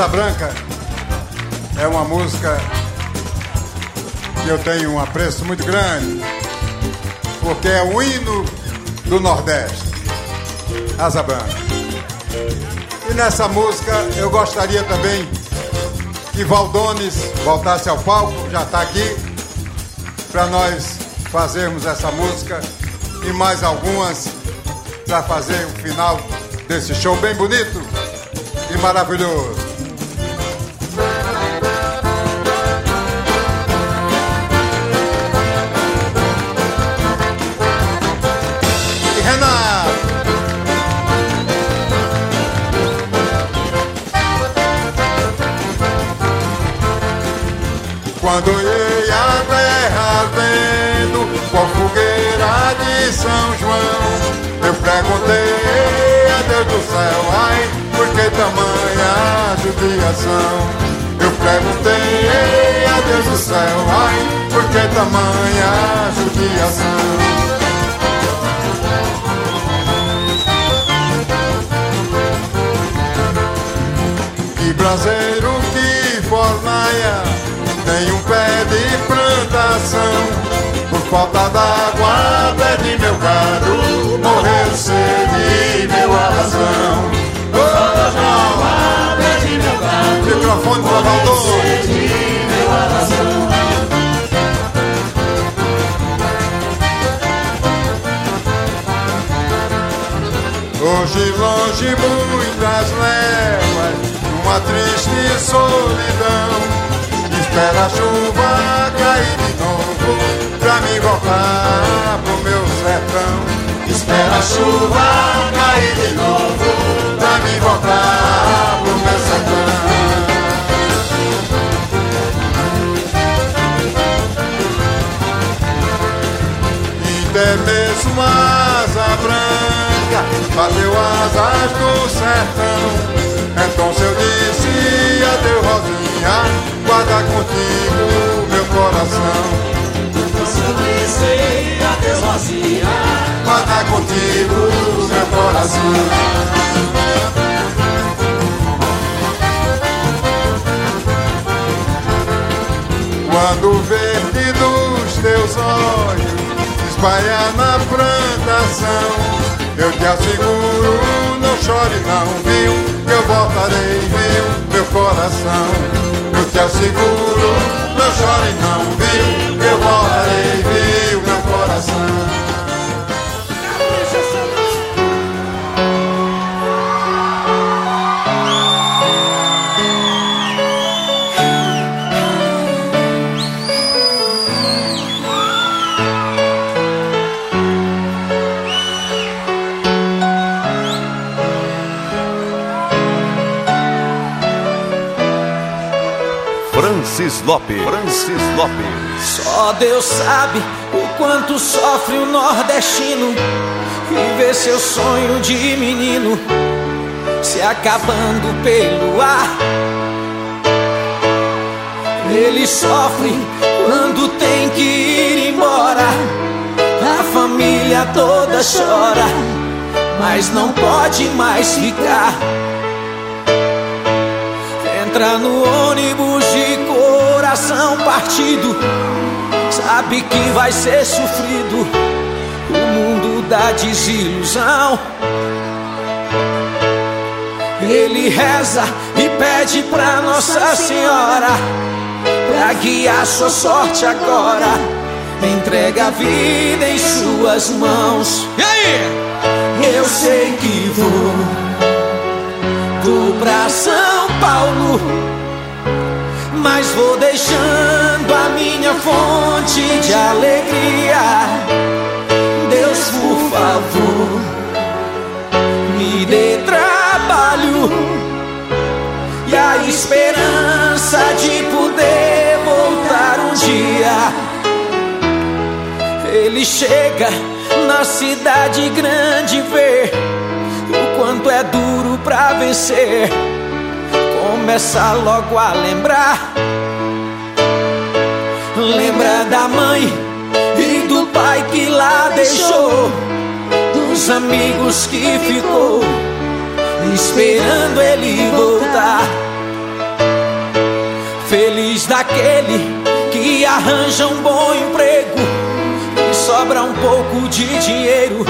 S17: Asa Branca é uma música que eu tenho um apreço muito grande, porque é o hino do Nordeste. Asa Branca. E nessa música eu gostaria também que Valdones voltasse ao palco, já está aqui, para nós fazermos essa música e mais algumas para fazer o final desse show bem bonito e maravilhoso. Quando olhei a terra vendo com a fogueira de São João, eu perguntei a Deus do céu, ai, por que tamanha judiação? Eu perguntei a Deus do céu, ai, por que tamanha judiação? Que braseiro que fornaia tem um pé de plantação. Por falta d'água, pede meu caro, morreu sede, meu alazão. Por falta d'água, pede meu caro, microfone pro Valdor. meu alazão. Hoje longe muitas léguas, numa triste solidão. Espera a chuva cair de novo, pra me voltar pro meu sertão. Espera a chuva cair de novo, pra me voltar pro meu sertão. Até mesmo asa branca bateu asas no sertão. Coração. Quando o verde dos teus olhos espalha na plantação, eu te asseguro, não chore não, viu? Que eu voltarei, viu? Meu coração, eu te asseguro, não chore não, viu? Que eu voltarei, viu? Meu coração.
S18: Só Deus sabe o quanto sofre o nordestino e vê seu sonho de menino se acabando pelo ar. Ele sofre quando tem que ir embora. A família toda chora, mas não pode mais ficar. Entra no ônibus de coração partido, sabe que vai ser sofrido. O mundo da desilusão. Ele reza e pede pra Nossa Senhora pra guiar sua sorte agora. Entrega a vida em suas mãos. E aí? Eu sei que vou, vou pra São Paulo, mas vou deixando a minha fonte de alegria. Deus, por favor, me dê trabalho e a esperança de poder voltar um dia. Ele chega na cidade grande ver o quanto é duro pra vencer. Começa logo a lembrar. Lembra da mãe e do pai que lá deixou, dos amigos que ficou esperando ele voltar. Feliz daquele que arranja um bom emprego e sobra um pouco de dinheiro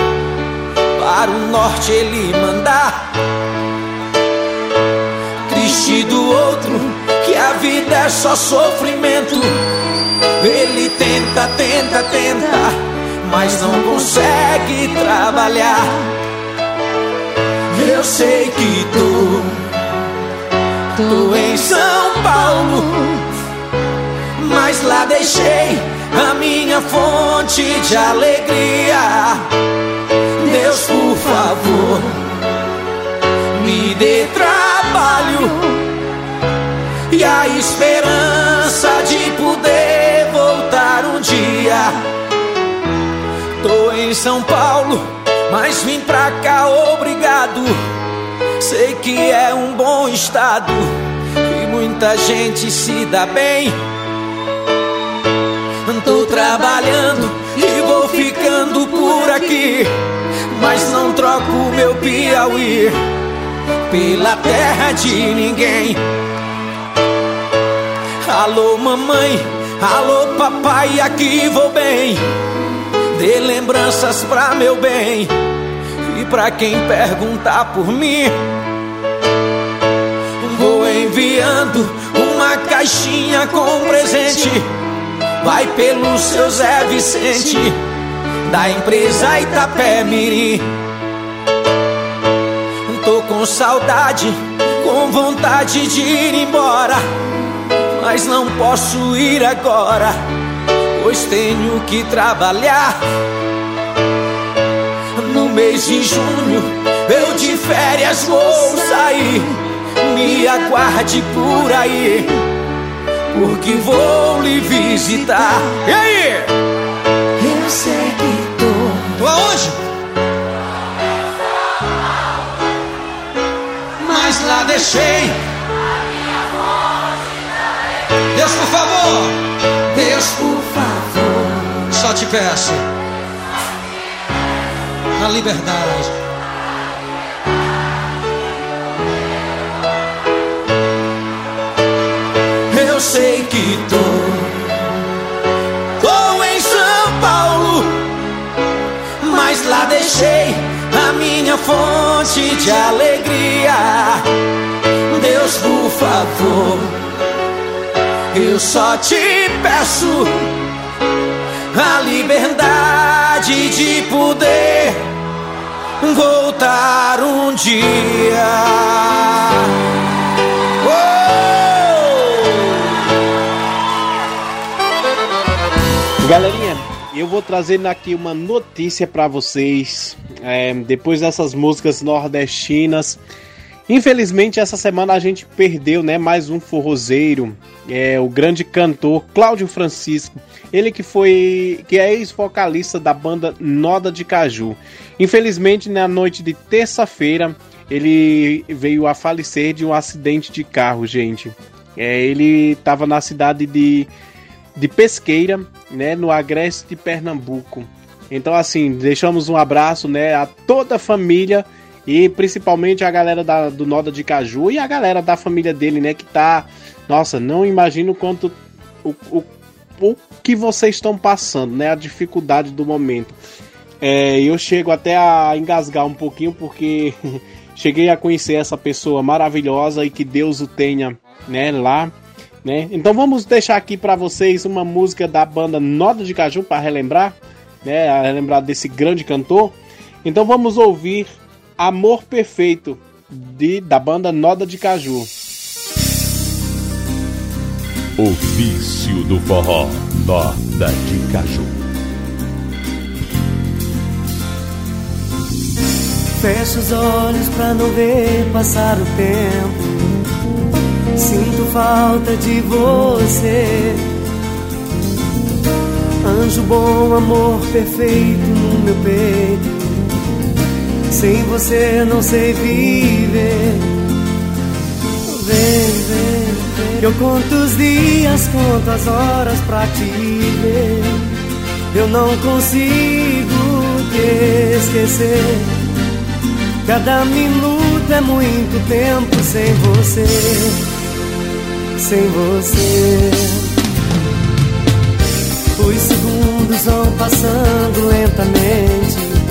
S18: para o norte ele mandar. Triste do outro que a vida é só sofrimento. Ele tenta, tenta, tenta, mas não consegue trabalhar. Eu sei que tô, tô em São Paulo, mas lá deixei a minha fonte de alegria. Deus, por favor, me dê e a esperança de poder voltar um dia. Tô em São Paulo mas vim pra cá obrigado. Sei que é um bom estado e muita gente se dá bem. Tô trabalhando e vou ficando por aqui, mas não troco meu Piauí pela terra de ninguém. Alô, mamãe, alô, papai, aqui vou bem. Dê lembranças pra meu bem e pra quem perguntar por mim. Vou enviando uma caixinha com presente. Vai pelo seu Zé Vicente, da empresa Itapé Mirim. Tô com saudade, com vontade de ir embora, mas não posso ir agora pois tenho que trabalhar. No mês de junho, eu de férias vou sair. Me aguarde por aí, porque vou lhe visitar. E aí?
S13: Eu sei que tô.
S18: Tô aonde? Mas lá deixei. Deus, por favor. Deus, por favor. Só te peço. A liberdade. Eu sei que tô. Tô em São Paulo. Mas lá deixei a minha fonte de alegria. Deus, por favor. Eu só te peço a liberdade de poder voltar um dia.
S3: Galerinha, eu vou trazendo aqui uma notícia para vocês. É, depois dessas músicas nordestinas, Infelizmente, essa semana a gente perdeu, né, mais um forrozeiro, é o grande cantor Cláudio Francisco, ele que foi que é ex-vocalista da banda Noda de Caju. Infelizmente, na noite de terça-feira, ele veio a falecer de um acidente de carro, gente. É, ele estava na cidade de, de Pesqueira, né, no Agreste de Pernambuco. Então, assim, deixamos um abraço, né, a toda a família e principalmente a galera da, do Noda de Caju e a galera da família dele, né? Que tá. Nossa, não imagino quanto. O, o, o que vocês estão passando, né? A dificuldade do momento. É, eu chego até a engasgar um pouquinho porque cheguei a conhecer essa pessoa maravilhosa e que Deus o tenha, né, lá, né? Então vamos deixar aqui para vocês uma música da banda Noda de Caju para relembrar, né, a relembrar desse grande cantor. Então vamos ouvir Amor Perfeito, de, da banda Noda de Caju.
S1: O vício do forró, Noda de Caju.
S19: Fecho os olhos pra não ver passar o tempo. Sinto falta de você. Anjo bom, amor perfeito no meu peito. Sem você não sei viver. Vem, vem, vem. Eu conto os dias, conto as horas pra te ver. Eu não consigo te esquecer. Cada minuto é muito tempo sem você. Sem você. Os segundos vão passando lentamente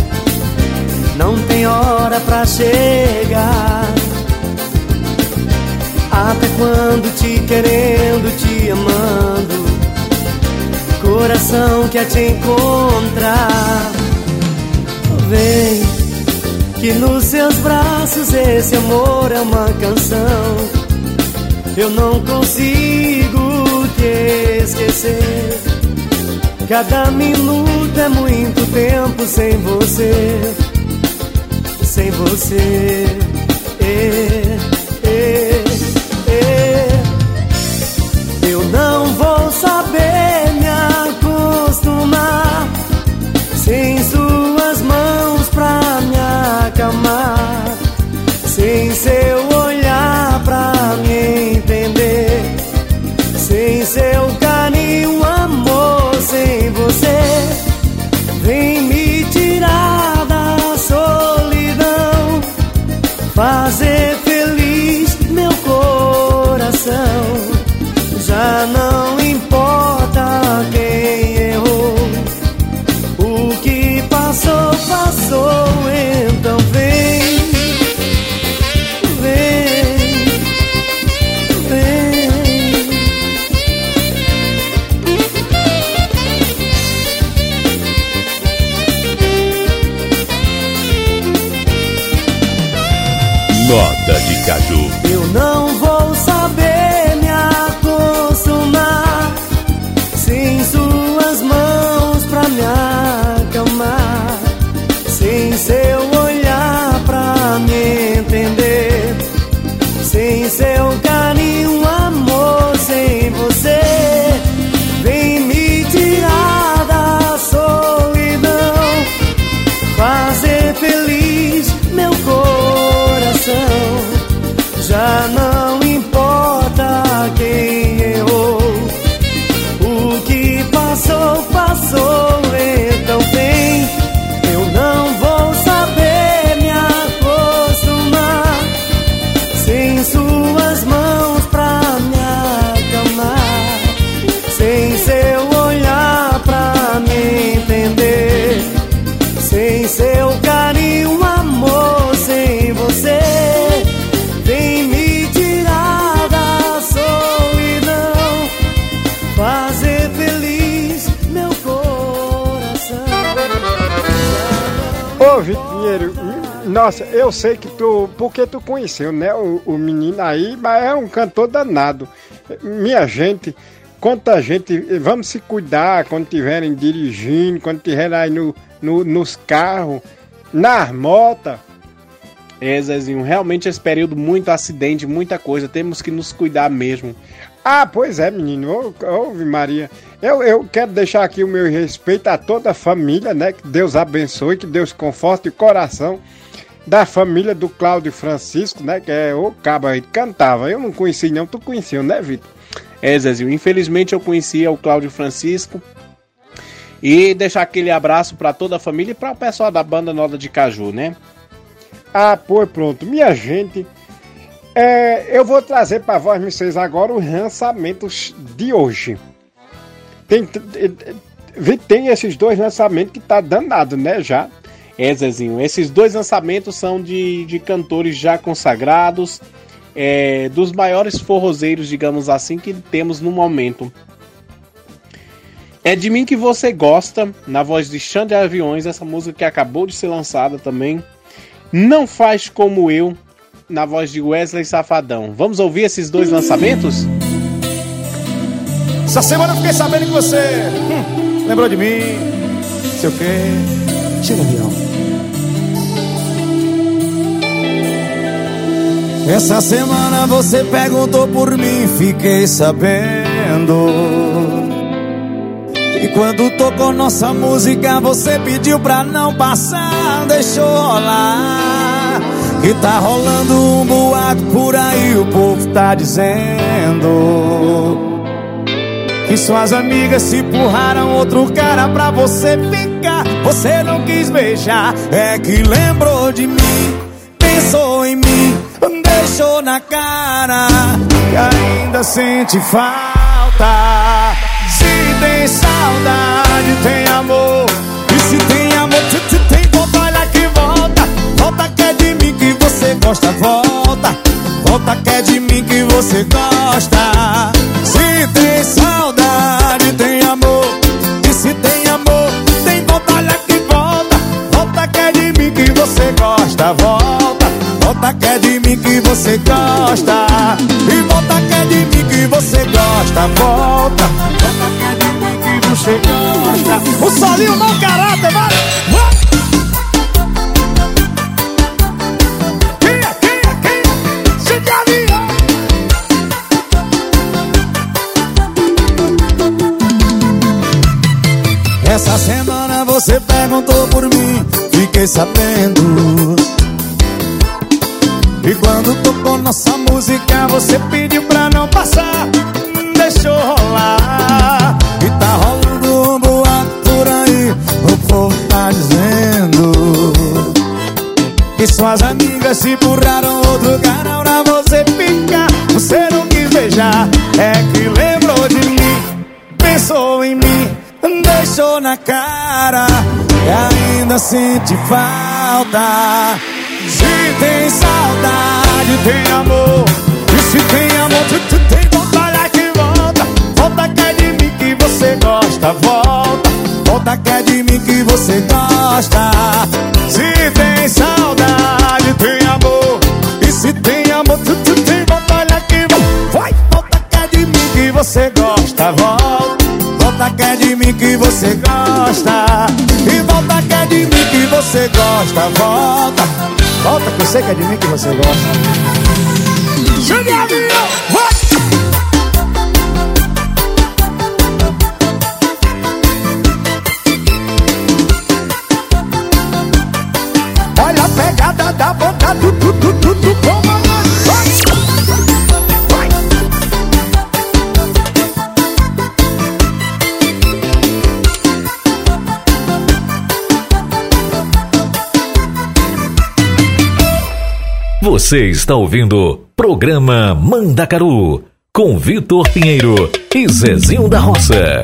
S19: não tem hora pra chegar. Até quando te querendo, te amando, coração quer te encontrar. Vem, que nos seus braços esse amor é uma canção. Eu não consigo te esquecer. Cada minuto é muito tempo sem você sem você. É, é, é. Eu não vou saber me acostumar
S4: nossa, eu sei que tu. Porque tu conheceu, né? O, o menino aí, mas é um cantor danado. Minha gente, quanta gente. Vamos se cuidar quando estiverem dirigindo, quando estiverem aí no, no, nos carros, nas motas.
S3: É, Zezinho, realmente esse período muito acidente, muita coisa, temos que nos cuidar mesmo.
S4: Ah, pois é, menino. Ouve, Maria. Eu, eu quero deixar aqui o meu respeito a toda a família, né? Que Deus abençoe, que Deus conforte o coração da família do Cláudio Francisco, né? Que é o cabo aí, cantava. Eu não conheci, não. Tu conheceu, né, Vitor?
S3: É, Zezinho. Infelizmente eu conhecia o Cláudio Francisco. E deixar aquele abraço para toda a família e para o pessoal da banda Noda de Caju, né?
S4: Ah, pois pronto. Minha gente, é, eu vou trazer para vocês agora os lançamentos de hoje. Tem, tem esses dois lançamentos que tá danado, né, já.
S3: É, Zezinho, esses dois lançamentos são de, de cantores já consagrados, é, dos maiores forrozeiros, digamos assim, que temos no momento. É de mim que você gosta, na voz de Xande Aviões, essa música que acabou de ser lançada também. Não faz como eu, na voz de Wesley Safadão. Vamos ouvir esses dois lançamentos?
S11: Essa semana eu fiquei sabendo que você hum, lembrou de mim, sei o quê. Chega. Essa semana você perguntou por mim, fiquei sabendo. E quando tocou nossa música, você pediu pra não passar, deixou rolar. E tá rolando um boato por aí, o povo tá dizendo. Que suas amigas se empurraram outro cara pra você ficar. Você não quis beijar, é que lembrou de mim, pensou em mim, deixou na cara e ainda sente falta. Se tem saudade, tem amor. E se tem amor, se, tem volta, que volta. Volta que é de mim que você gosta, volta. Volta que é de mim que você gosta. Se tem saudade, você gosta, volta. Volta que é de mim que você gosta. E volta que é de mim que você gosta, volta. Volta que é de mim que você gosta. O solinho não caráter, vai! Essa semana você perguntou por mim, fiquei sabendo. E quando tocou nossa música, você pediu pra não passar, deixou rolar. E tá rolando um boato por aí, o povo tá dizendo. Que suas amigas se empurraram outro cara pra você ficar. Você não quis beijar, é que lembrou de mim, pensou em mim, deixou na cara e ainda sente falta. Se tem saudade, tem amor. E se tem amor, tu, tu tem vontade que volta. Volta que é de mim que você gosta, volta. Volta que é de mim que você gosta. Se tem saudade, tem amor. E se tem amor, tu, tu tem vontade que volta. Vai, volta que é de mim que você gosta, volta. De mim que você gosta. E volta que é de mim que você gosta, volta. Volta que eu sei que é de mim que você gosta. Avião, vai! Olha a pegada da boca do tu tu tu tu
S1: Você está ouvindo Programa Mandacaru com Vitor Pinheiro e Zezinho da Roça.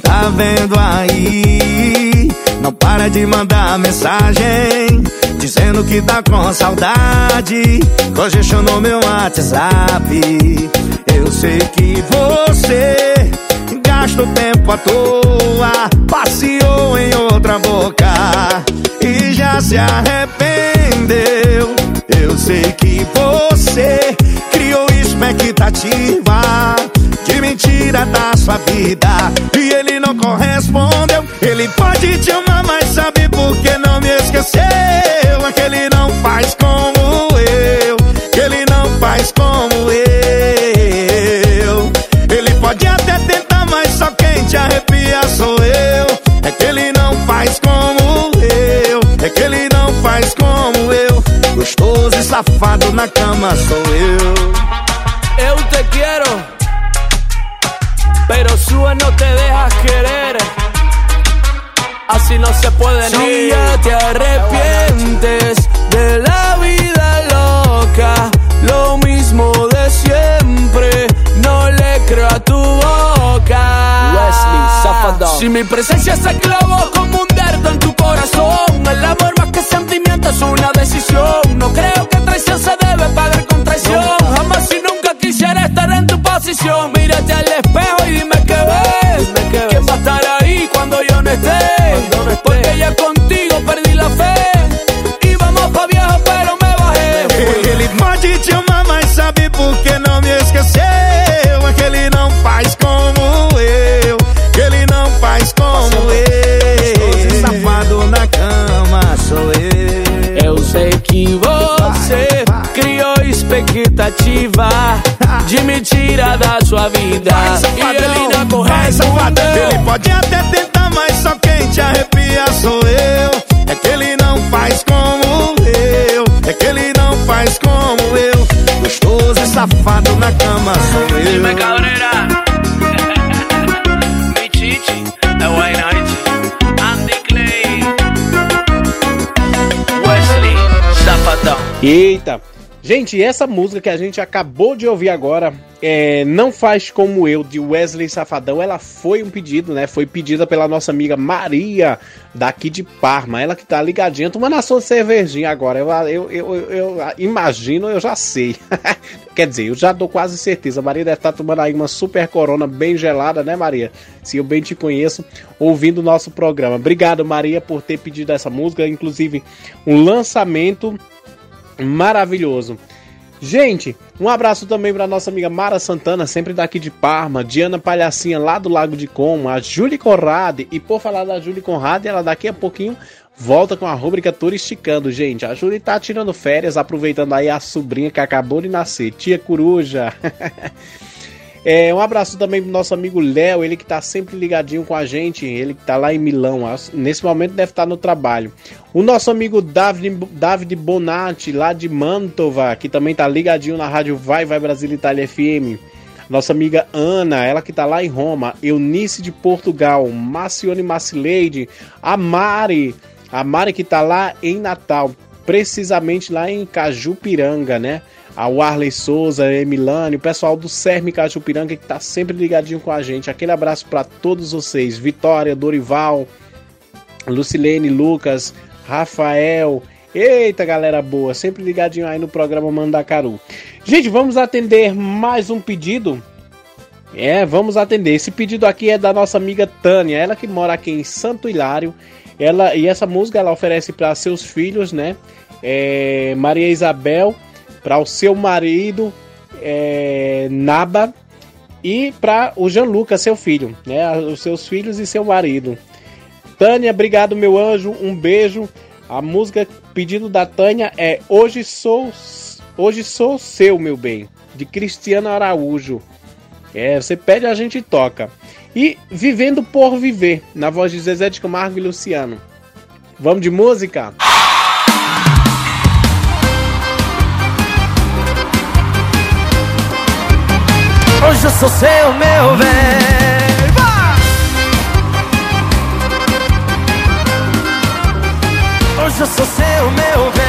S11: Tá vendo aí? Não para de mandar mensagem Dizendo que tá com saudade Congestionou meu WhatsApp Eu sei que você Gastou tempo à toa Passeou em outra boca E já se arrependeu Eu sei que você Criou expectativa de mentira da sua vida e ele não correspondeu. Ele pode te amar, mas sabe por que não me esqueceu? Que ele não faz como eu, que ele não faz como eu. Ele pode até tentar, mas só quem te arrepia sou eu. É que ele não faz como eu, é que ele não faz como eu. Gostoso e safado na cama sou eu.
S18: Eu te quiero, pero sube no te dejas querer. Así no se puede
S11: Si
S18: ya te arrepientes de la vida loca, lo mismo de siempre, no le creo a tu boca.
S20: Wesley.
S18: Si mi presencia se clavó como un dedo en tu corazón, el amor más que sentimiento es una decisión. No creo que traición se debe pagar con traición. Jamás y nunca quisiera estar en tu posición. Mírate al espejo y dime qué ves. ¿Quién va a estar ahí cuando yo no esté? Porque ya contigo perdí la fe. Y vamos pa' viejo, pero me bajé.
S11: Ele pode te amar, mas sabe por que não me esqueceu? É que ele não faz como eu, que ele não faz como eu. Esse safado na cama sou eu.
S18: Eu sei que você criou expectativa de mentira da sua vida. E ele não
S11: vai safadão. Ele pode até tentar, mas só quem te arrepia sou eu. É que ele não faz como eu, é que ele não faz como eu. Gostoso e safado na cama sou eu.
S20: Dime Cabrera Mi chichi É Night Andy Clay Wesley Safadão
S3: Eita! Gente, essa música que a gente acabou de ouvir agora, é, Não Faz Como Eu, de Wesley Safadão, ela foi um pedido, né? Foi pedida pela nossa amiga Maria, daqui de Parma. Ela que tá ligadinha, tomando a sua cervejinha agora. Eu, eu, eu, eu- imagino, eu já sei. Quer dizer, eu já dou quase certeza. Maria deve estar tomando aí uma super corona bem gelada, né, Maria? Se eu bem te conheço, ouvindo o nosso programa. Obrigado, Maria, por ter pedido essa música. Inclusive, um lançamento maravilhoso. Gente, um abraço também para nossa amiga Mara Santana, sempre daqui de Parma, Diana Palhacinha lá do Lago de Como, a Julie Conrad, e por falar da Julie Conrad, ela daqui a pouquinho volta com a rubrica Turisticando, gente. A Julie tá tirando férias, aproveitando aí a sobrinha que acabou de nascer, tia Coruja. É, um abraço também pro nosso amigo Léo, ele que tá sempre ligadinho com a gente, ele que tá lá em Milão, nesse momento deve estar no trabalho. O nosso amigo David, Bonatti, lá de Mantova, que também tá ligadinho na rádio Vai Vai Brasil Itália FM. Nossa amiga Ana, ela que tá lá em Roma. Eunice de Portugal, Macione Macileide, a Mari, a Mari que tá lá em Natal, precisamente lá em Cajupiranga, né? A Warley Souza, Emilane, o pessoal do Serme Cajupiranga que tá sempre ligadinho com a gente. Aquele abraço para todos vocês. Vitória, Dorival, Lucilene, Lucas, Rafael. Eita, galera boa, sempre ligadinho aí no programa Mandacaru. Gente, vamos atender mais um pedido. É, vamos atender. Esse pedido aqui é da nossa amiga Tânia, ela que mora aqui em Santo Hilário. Ela e essa música ela oferece para seus filhos, né? É, Maria Isabel, para o seu marido é, Naba e para o Gianluca, seu filho, né? Os seus filhos e seu marido. Tânia, obrigado meu anjo, um beijo. A música pedido da Tânia é Hoje sou Hoje sou seu, meu bem, de Cristiano Araújo. É, você pede a gente toca. E Vivendo por Viver, na voz de Zezé de Camargo e Luciano. Vamos de música?
S11: Hoje eu sou seu, meu. Vai! Hoje eu sou seu, meu bem.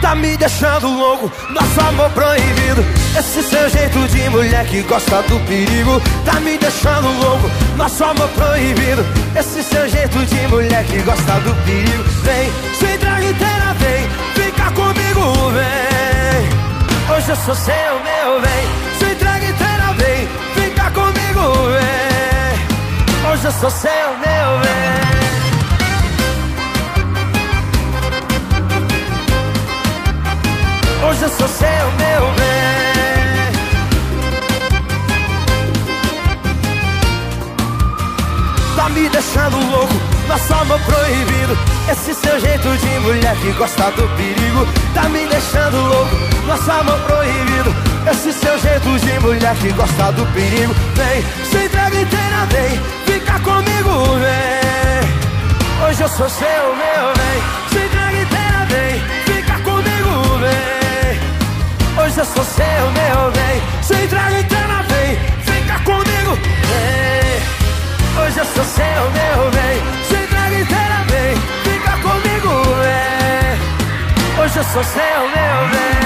S11: Tá me deixando louco, nosso amor proibido. Esse seu jeito de mulher que gosta do perigo Tá me deixando louco, nosso amor proibido. Esse seu jeito de mulher que gosta do perigo. Vem, se entrega inteira, vem. Fica comigo, vem. Hoje eu sou seu, meu vem, Se entrega inteira, vem. Fica comigo, vem. Hoje eu sou seu, meu vem.
S7: Hoje eu sou seu, meu bem Tá me deixando louco, nosso amor proibido. Esse seu jeito de mulher que gosta do perigo. Tá me deixando louco, nosso amor proibido. Esse seu jeito de mulher que gosta do perigo. Vem, se entrega inteira, vem, fica comigo, vem. Hoje eu sou seu, meu bem. Se entrega inteira, vem, fica comigo, vem. Hoje eu sou seu, meu bem. Se entrega inteira, vem, fica comigo, vem. Hoje eu sou seu, meu bem. Se entrega inteira, vem, fica comigo, vem. Hoje eu sou seu, meu bem.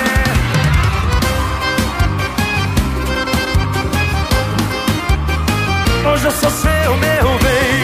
S7: Hoje eu sou seu, meu bem.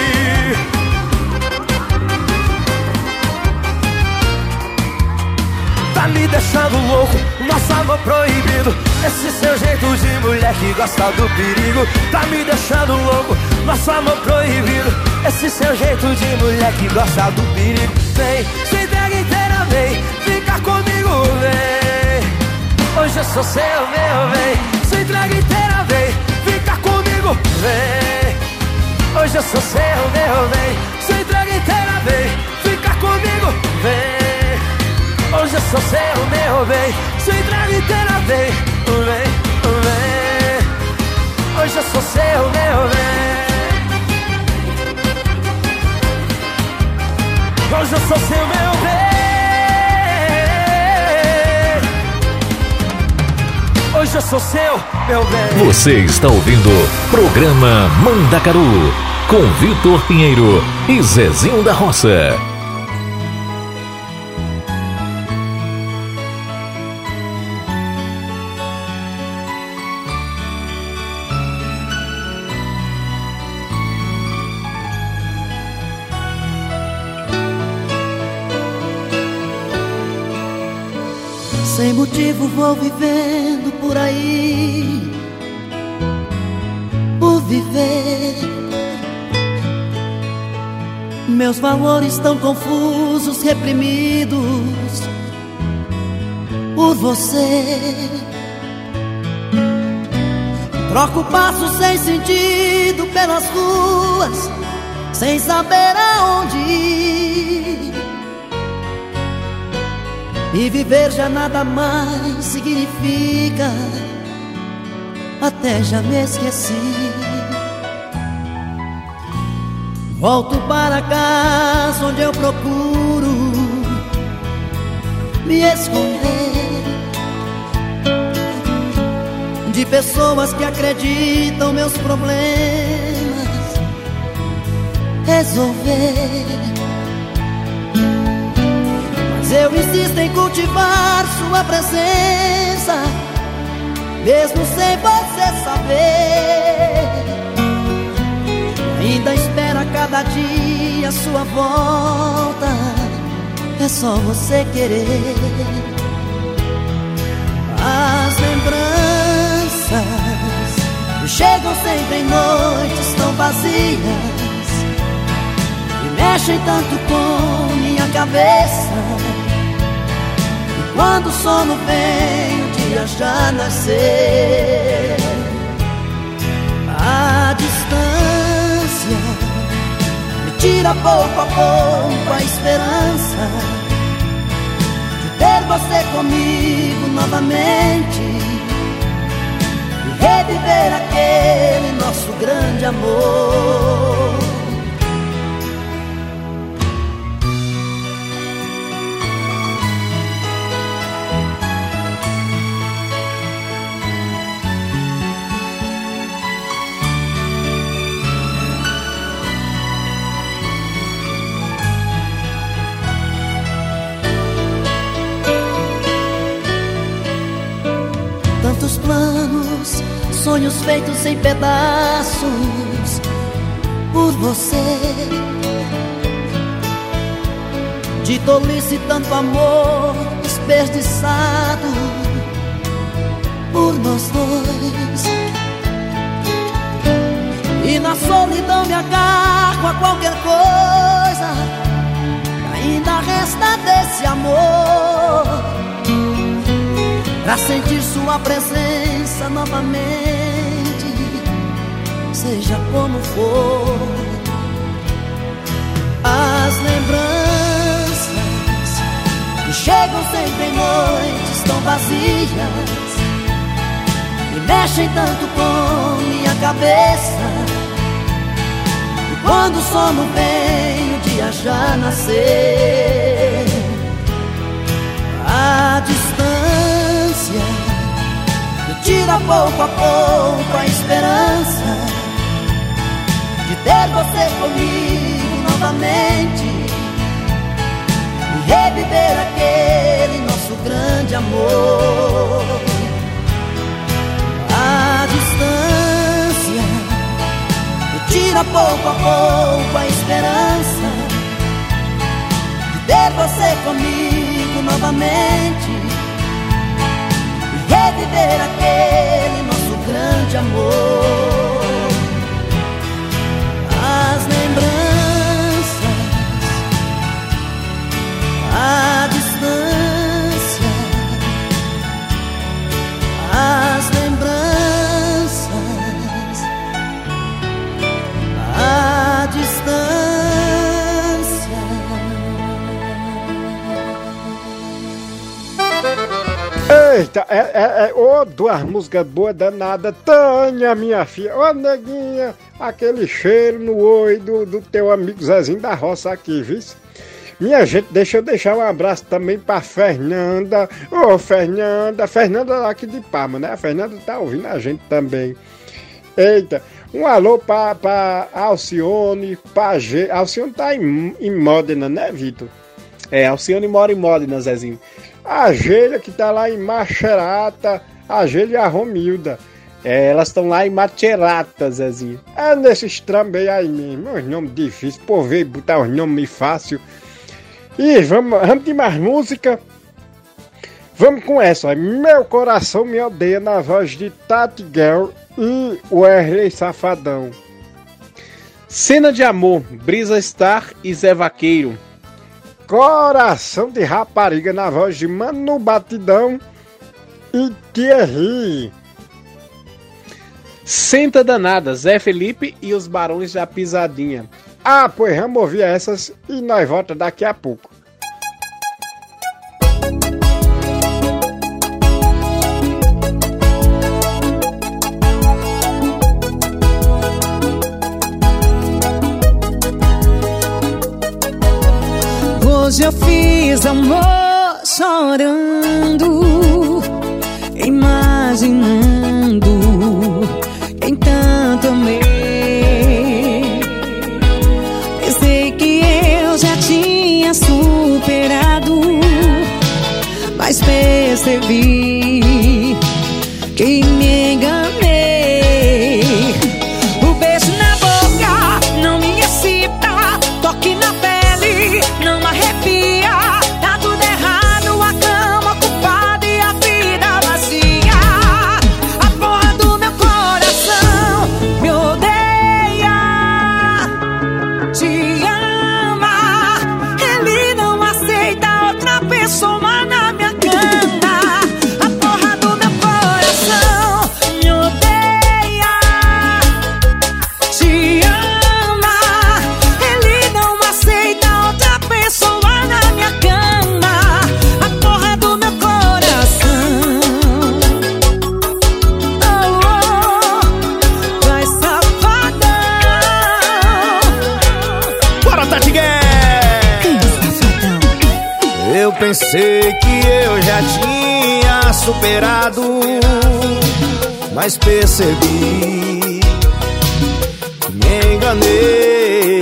S7: Tá me deixando louco, nosso amor proibido. Esse seu jeito de mulher que gosta do perigo. Tá me deixando louco, nosso amor proibido. Esse seu jeito de mulher que gosta do perigo. Vem, se entrega inteira, vem, fica comigo, vem. Hoje eu sou seu, meu bem. Se entrega inteira, vem, fica comigo, vem. Hoje eu sou seu, meu bem. Se entrega inteira, vem, fica comigo, vem. Hoje eu sou seu, meu bem. Se entrega inteira, vem, vem, vem. Hoje eu sou seu, meu bem. Hoje eu sou seu, meu bem. Hoje eu sou seu, meu bem.
S1: Você está ouvindo Programa Mandacaru com Vitor Pinheiro e Zezinho da Roça.
S21: Sem motivo vou vivendo por aí. Por viver. Meus valores estão confusos, reprimidos Por você. Troco passos sem sentido pelas ruas Sem saber aonde ir e viver já nada mais significa. Até já me esqueci. Volto para casa onde eu procuro Me esconder De pessoas que acreditam meus problemas. Resolver eu insisto em cultivar sua presença, mesmo sem você saber. Ainda espera cada dia sua volta, é só você querer. As lembranças chegam sempre em noites tão vazias e mexem tanto com minha cabeça. Quando o sono vem, o dia já nasceu. A distância me tira pouco a pouco a esperança de ter você comigo novamente e reviver aquele nosso grande amor. Feitos em pedaços por você. De tolice tanto amor desperdiçado por nós dois. E na solidão me agarro a qualquer coisa, ainda resta desse amor Pra sentir sua presença novamente Seja como for. As lembranças Que chegam sempre em noites tão vazias E mexem tanto com minha cabeça. E quando o sono vem o dia já nasceu A distância tira pouco a pouco a esperança ter você comigo novamente E reviver aquele nosso grande amor. A distância tira pouco a pouco a esperança De ter você comigo novamente E reviver aquele nosso grande amor
S4: é, é, é ô, duas músicas boas danadas. Tânia, minha filha. Ô, neguinha, aquele cheiro no oi do, do teu amigo Zezinho da Roça aqui, viu? Minha gente, deixa eu deixar um abraço também pra Fernanda. Ô, Fernanda, Fernanda aqui de Parma, né? A Fernanda tá ouvindo a gente também. Eita, um alô pra, pra Alcione, pra G. Alcione tá em, em Módena, né, Vitor?
S3: É, Alcione mora em Módena, Zezinho.
S4: A Geila que tá lá em Macherata, a Geila e a Romilda.
S3: É, elas estão lá em Macerata, Zezinho.
S4: É nesses trambei aí mesmo, os nomes difíceis, por ver botar os nomes fácil. E vamos, vamos de mais música. Vamos com essa, ó. Meu coração me odeia na voz de Tati Girl e Wesley Safadão.
S3: Cena de amor, Brisa Star e Zé Vaqueiro.
S4: Coração de rapariga na voz de Mano Batidão e Thierry.
S3: Senta danada, Zé Felipe e os Barões da Pisadinha.
S4: Ah, pois vamos ouvir essas e nós volta daqui a pouco.
S13: Amor chorando, imaginando quem tanto amei. Pensei que eu já tinha superado, mas percebi que
S11: pensei que eu já tinha superado, mas percebi que me enganei.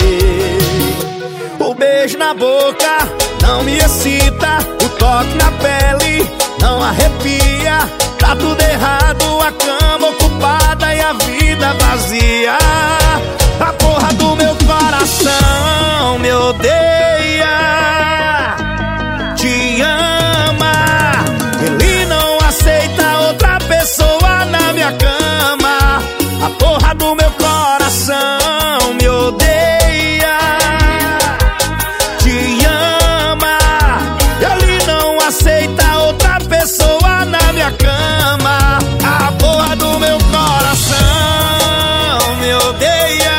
S11: O beijo na boca não me excita, o toque na pele não arrepia. Tá tudo errado, a cama ocupada e a vida vazia. A porra do meu coração me odeia, A porra do meu coração me odeia. Te ama. Ele não aceita outra pessoa na minha cama.
S18: A porra do meu coração
S13: me
S11: odeia.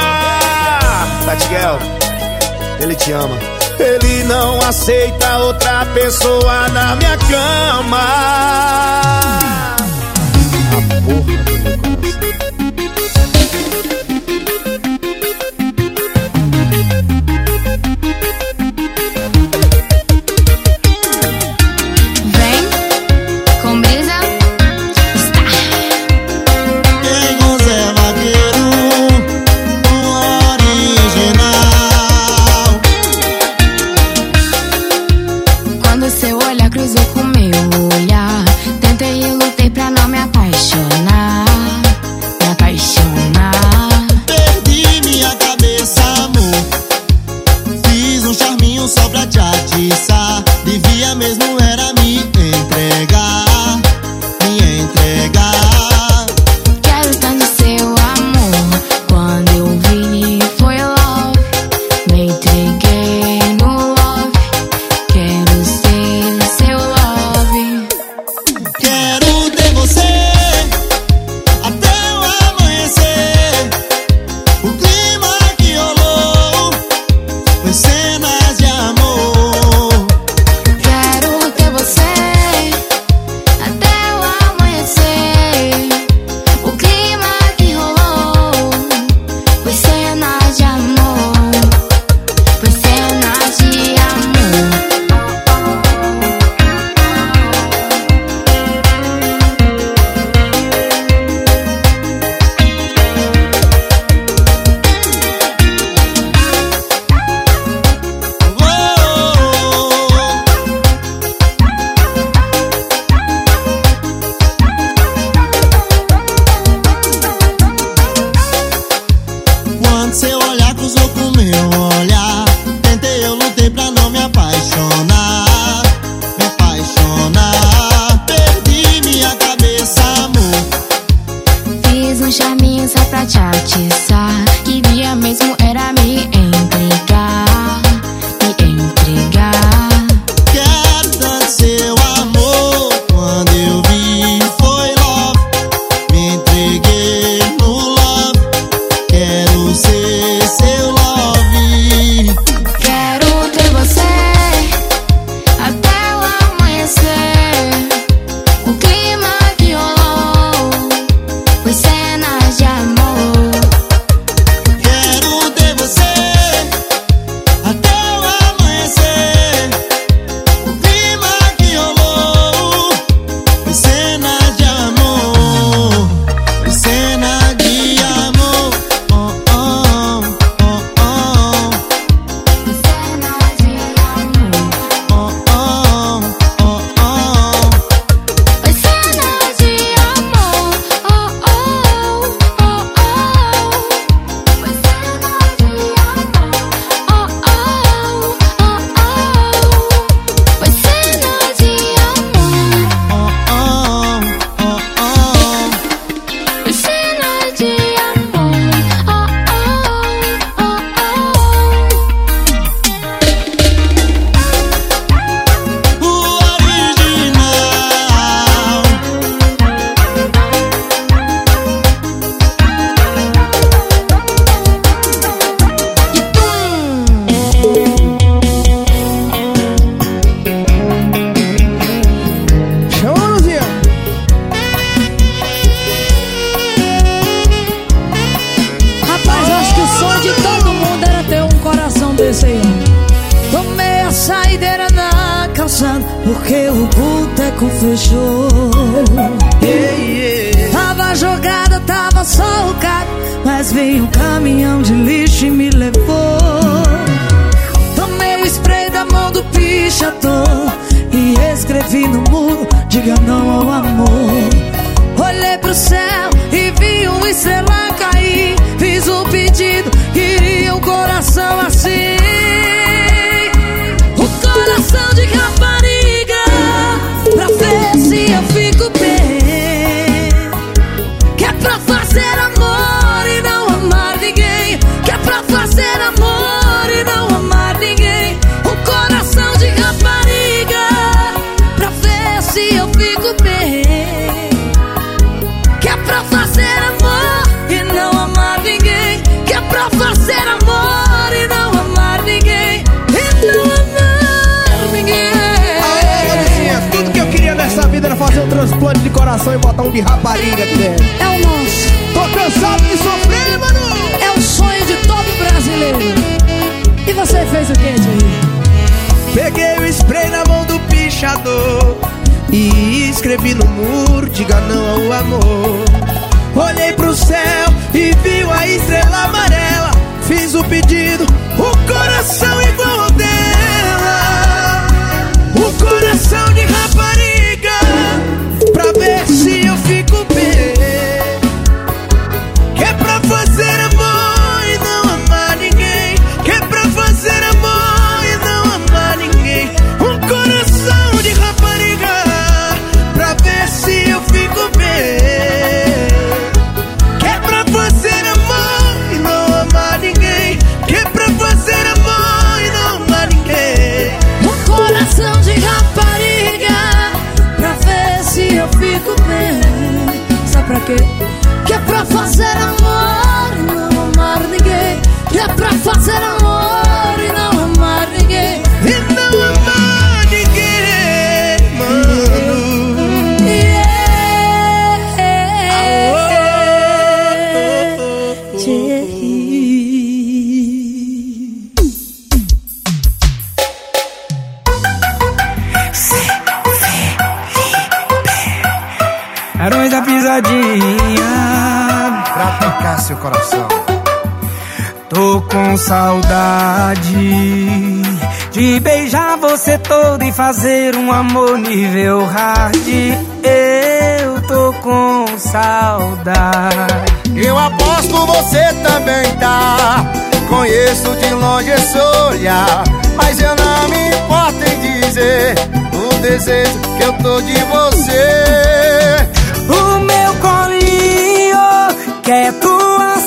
S11: Tá, Batiguel, ele te ama. Ele não aceita outra pessoa na minha
S12: cama. A porra do meu coração. Vem veio um caminhão de lixo e me levou. Tomei o spray da mão do pichador e escrevi no muro: diga não ao amor.
S8: Transplante de coração e botar um de rapariga aqui dentro.
S22: É o nosso.
S8: Tô cansado de sofrer, mano.
S22: É o sonho de todo brasileiro. E você fez o que, Thierry?
S8: Peguei o spray na mão do pichador e escrevi no muro: diga não ao amor. Olhei pro céu e vi a estrela amarela. Fiz o pedido, o coração igual ao dela. O coração de rapariga, fazer amor não amar ninguém é pra fazer amor
S23: com saudade de beijar você todo e fazer um amor nível hard. Eu tô com saudade.
S11: Eu aposto você também tá. Conheço de longe esse olhar. Mas eu não me importo em dizer o desejo que eu tô de você.
S23: O meu colinho quer tua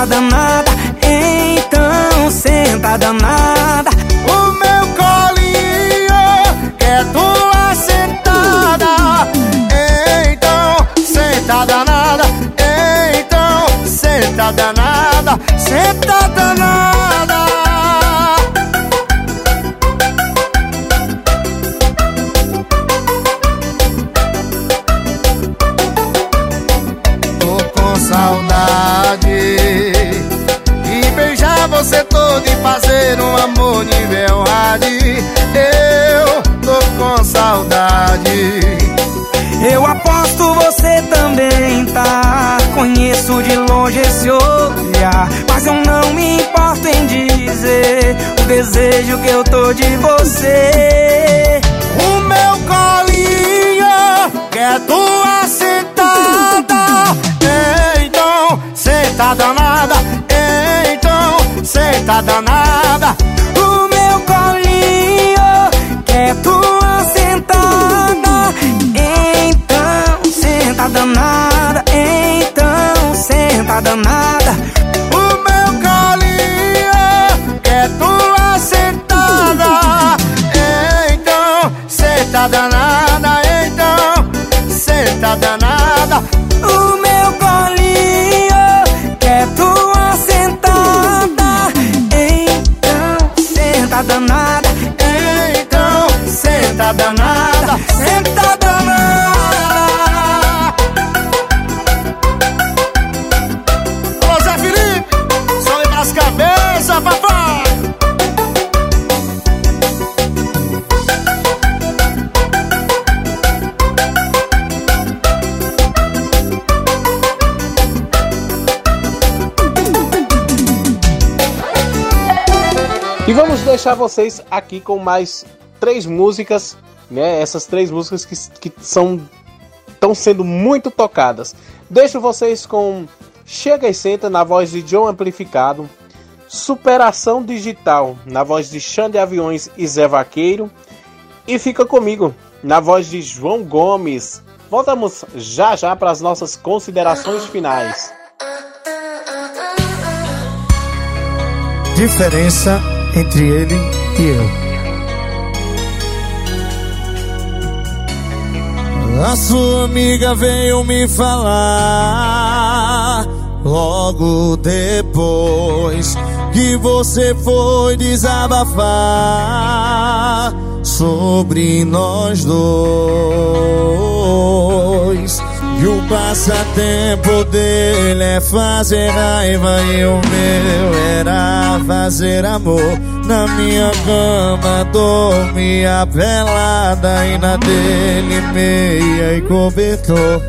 S23: senta danada. Então senta danada.
S11: O meu colinho quer tua sentada. Então, senta danada. Então, senta danada. Senta
S23: desejo que eu tô de você.
S11: O meu colinho quer tua sentada. Então, senta danada. Então, senta danada.
S3: Deixar vocês aqui com mais três músicas, né? Essas três músicas que, que são estão sendo muito tocadas. Deixo vocês com Chega e Senta na voz de John Amplificado, Superação Digital na voz de Xande Aviões e Zé Vaqueiro e Fica Comigo na voz de João Gomes. Voltamos já já para as nossas considerações finais.
S24: Diferença entre ele e eu.
S11: A sua amiga veio me falar logo depois que você foi desabafar sobre nós dois. E o passatempo dele é fazer raiva e o meu era fazer amor. Na minha cama dormia pelada e na dele meia e cobertor.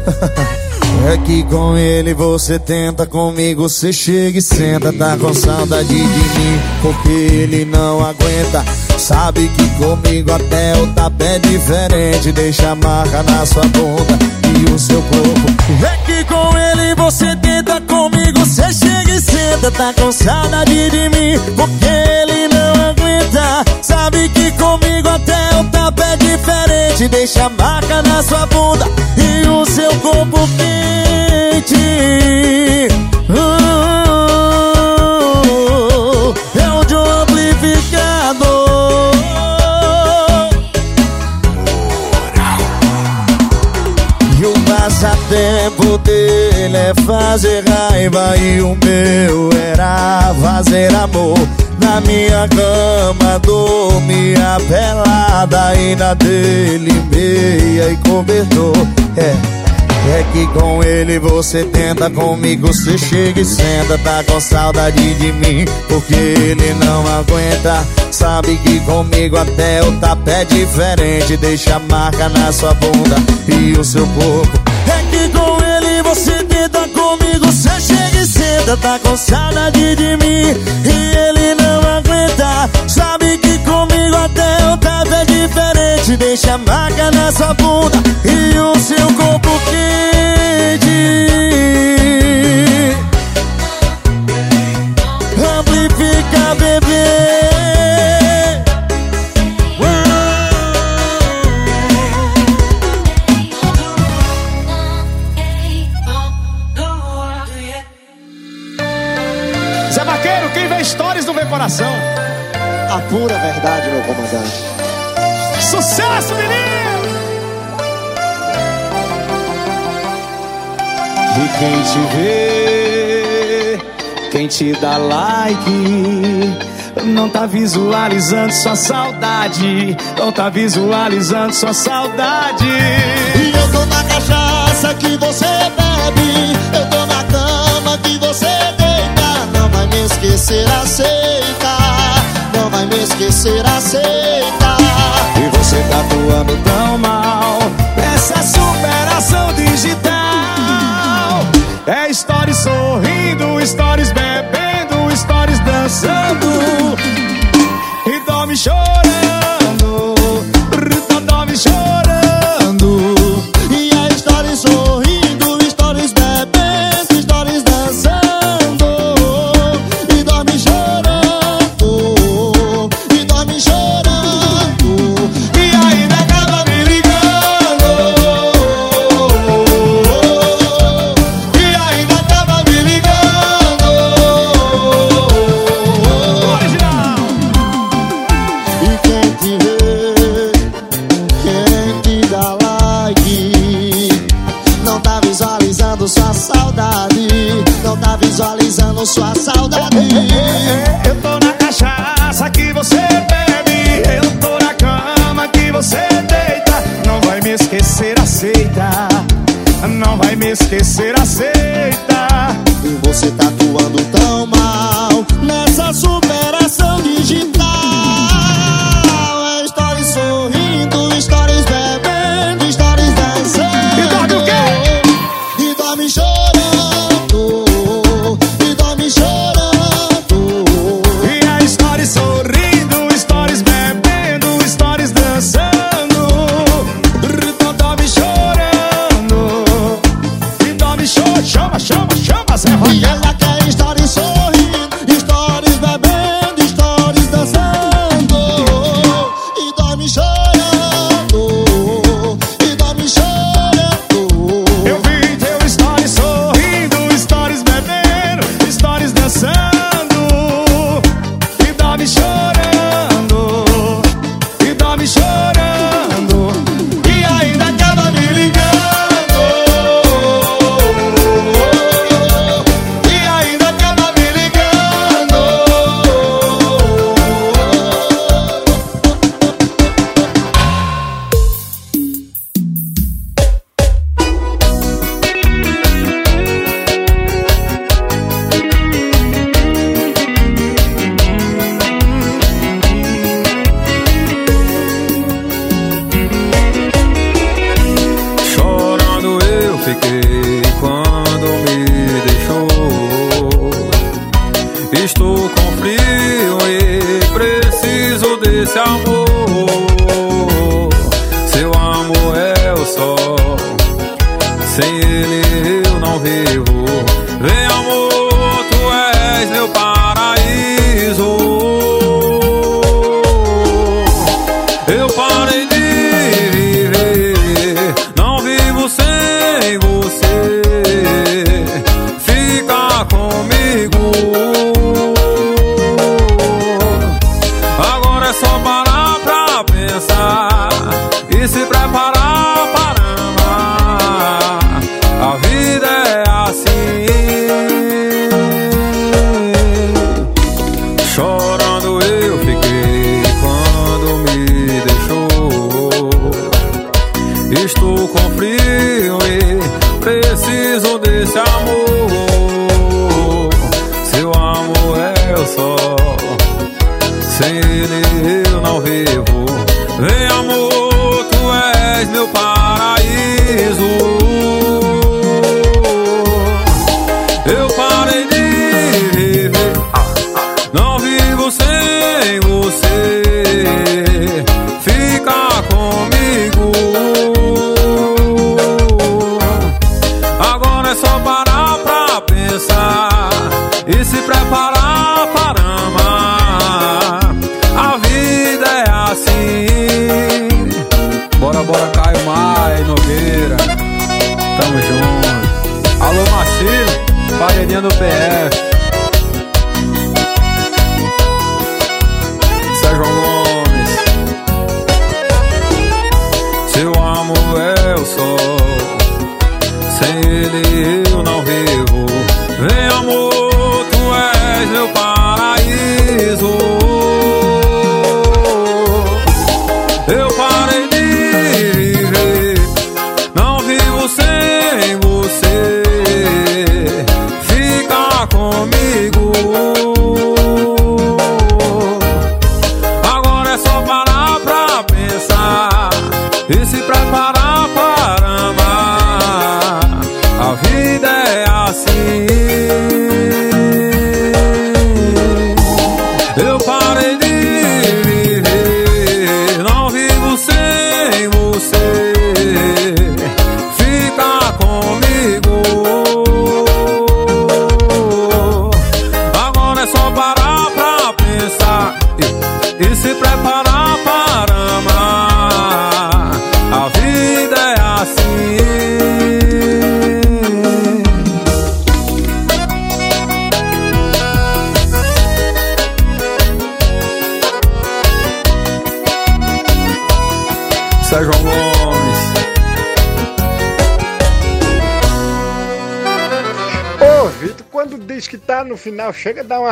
S11: É que com ele você tenta, comigo você chega e senta. Tá com saudade de mim, porque ele não aguenta. Sabe que comigo até o tapa é diferente. Deixa a marca na sua bunda e o seu corpo. É que com ele você tenta, comigo você chega e senta. Tá com saudade de mim, porque ele não aguenta. Sabe que comigo até o tapa é diferente. Deixa a marca na sua bunda e o seu corpo quente. Uh, dele é fazer raiva e o meu era fazer amor. Na minha cama dormia pelada e na dele meia e cobertor. É. É que com ele você tenta, comigo você chega e senta. Tá com saudade de mim, porque ele não aguenta. Sabe que comigo até o tapa é diferente. Deixa marca na sua bunda e o seu corpo. É que com ele você tenta, comigo você chega e senta. Tá com saudade de mim e ele não aguenta. Sabe que comigo até o tapa é diferente. Deixa a marca na sua bunda e o seu corpo quente.
S6: Coração.
S25: A pura verdade, meu comandante.
S6: Sucesso, menino!
S18: E quem te vê, quem te dá like, não tá visualizando sua saudade, não tá visualizando sua saudade.
S15: E eu tô na cachaça que você bebe Eu tô na cama que você deita Não vai me esquecer, aceita Não vai me esquecer, aceita
S18: E você tá atuando tão mal nessa superação digital.
S6: É stories sorrindo, stories bebendo, stories dançando.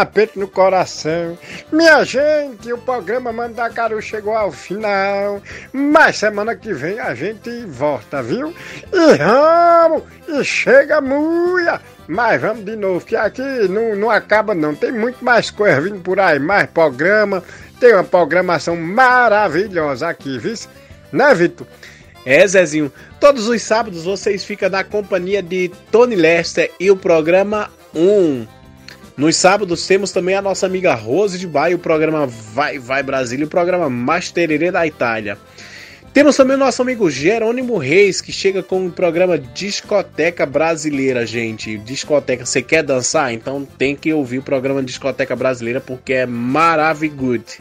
S4: Aperto no coração. Minha gente, o programa Mandacaru chegou ao final. Mas semana que vem a gente volta, viu? E vamos! E chega muia! Mas vamos de novo, que aqui não, não acaba não. Tem muito mais coisa vindo por aí, mais programa. Tem uma programação maravilhosa aqui, viu? Né, Vitor?
S3: É, Zezinho. Todos os sábados vocês ficam na companhia de Tony Lester e o programa 1. Nos sábados temos também a nossa amiga Rose de Baia, o programa Vai Vai Brasília, o programa Mastererê da Itália. Temos também o nosso amigo Jerônimo Reis, que chega com o programa Discoteca Brasileira, gente. Discoteca, você quer dançar? Então tem que ouvir o programa Discoteca Brasileira, porque é maravilhoso.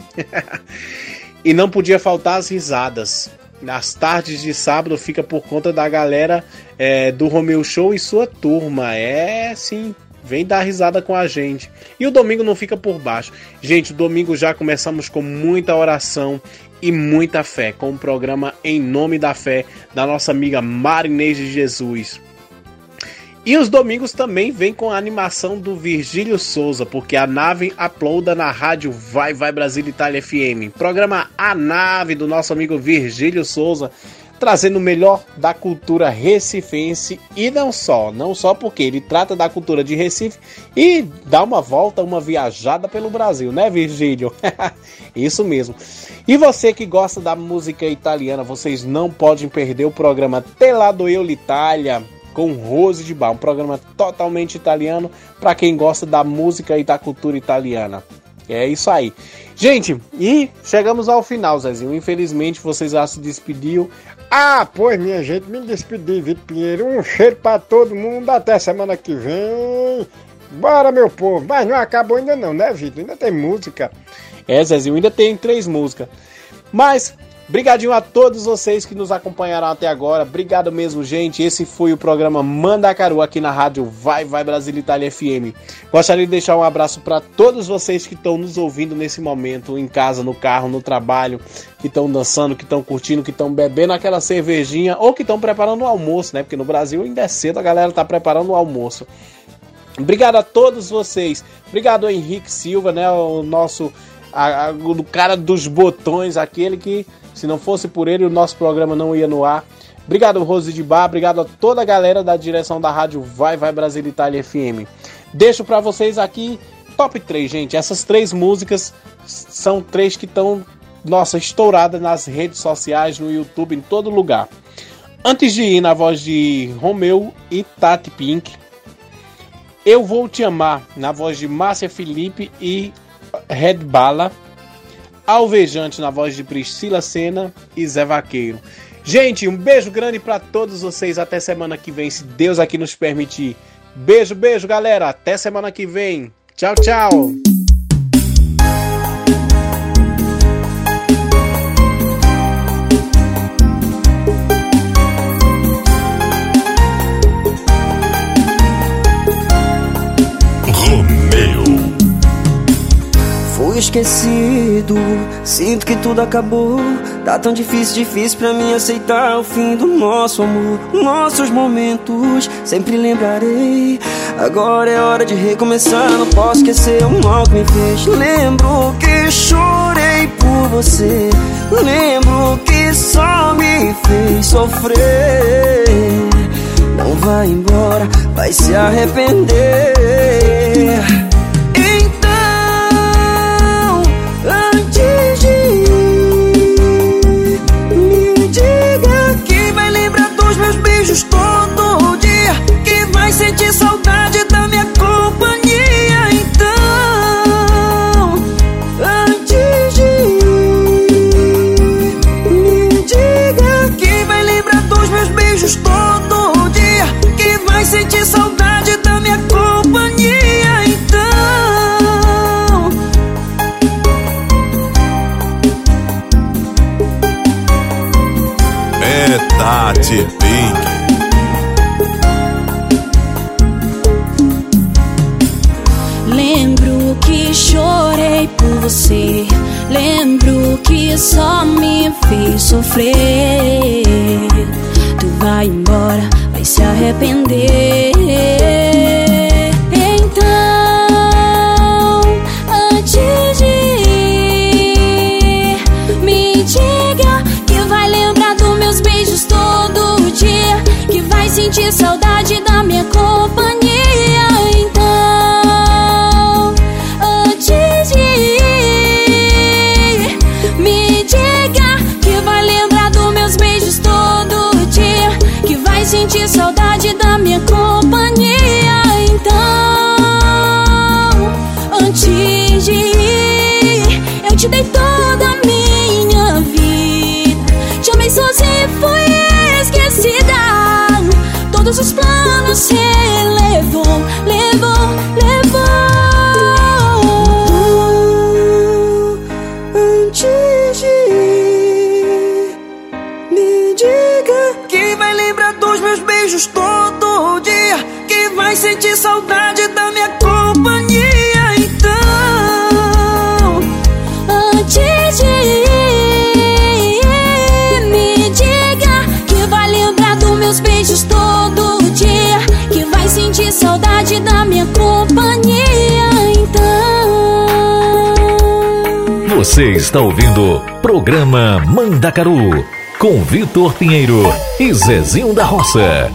S3: e não podia faltar as risadas. Nas tardes de sábado fica por conta da galera é, do Romeu Show e sua turma. É sim, vem dar risada com a gente. E o domingo não fica por baixo. Gente, o domingo já começamos com muita oração e muita fé, com o programa Em Nome da Fé, da nossa amiga Marinês de Jesus. E os domingos também vem com a animação do Virgílio Souza, porque a nave uploada na rádio Vai Vai Brasil Itália FM. Programa A Nave do nosso amigo Virgílio Souza, trazendo o melhor da cultura recifense e não só, não só porque ele trata da cultura de Recife e dá uma volta, uma viajada pelo Brasil, né, Virgílio? Isso mesmo. E você que gosta da música italiana, vocês não podem perder o programa Telado Eu l'Italia com Rose de Bar, um programa totalmente italiano para quem gosta da música e da cultura italiana. É isso aí. Gente, e chegamos ao final, Zezinho. Infelizmente você já se despediu.
S4: Ah, pois minha gente, me despedi, Vitor Pinheiro. Um cheiro pra todo mundo, até semana que vem. Bora, meu povo. Mas não acabou ainda não, né, Vitor? Ainda tem música.
S3: É, Zezinho, ainda tem três músicas. Mas, brigadinho a todos vocês que nos acompanharam até agora. Obrigado mesmo, gente. Esse foi o programa Mandacaru aqui na rádio Vai Vai Brasil Itália FM. Gostaria de deixar um abraço para todos vocês que estão nos ouvindo nesse momento, em casa, no carro, no trabalho, que estão dançando, que estão curtindo, que estão bebendo aquela cervejinha ou que estão preparando o almoço, né? Porque no Brasil ainda é cedo, a galera tá preparando o almoço. Obrigado a todos vocês. Obrigado ao Henrique Silva, né? O nosso a, a, o cara dos botões, aquele que, se não fosse por ele, o nosso programa não ia no ar. Obrigado, Rose de Bar. Obrigado a toda a galera da direção da rádio Vai Vai Brasil Itália FM. Deixo para vocês aqui top 3, gente. Essas três músicas são três que estão, nossa, estouradas nas redes sociais, no YouTube, em todo lugar. Antes de ir na voz de Romeu e Tati Pink, eu Vou Te Amar, na voz de Márcia Felipe e Red Bala. Alvejante, na voz de Priscila Senna e Zé Vaqueiro. Gente, um beijo grande para todos vocês. Até semana que vem, se Deus aqui nos permitir. Beijo, beijo, galera. Até semana que vem. Tchau, tchau.
S26: Esquecido, sinto que tudo acabou. Tá tão difícil, difícil pra mim aceitar o fim do nosso amor. Nossos momentos, sempre lembrarei. Agora é hora de recomeçar, não posso esquecer o mal que me fez. Lembro que chorei por você. Lembro que só me fez sofrer. Não vai embora, vai se arrepender.
S1: Está ouvindo Programa Mandacaru com Vitor Pinheiro e Zezinho da Roça.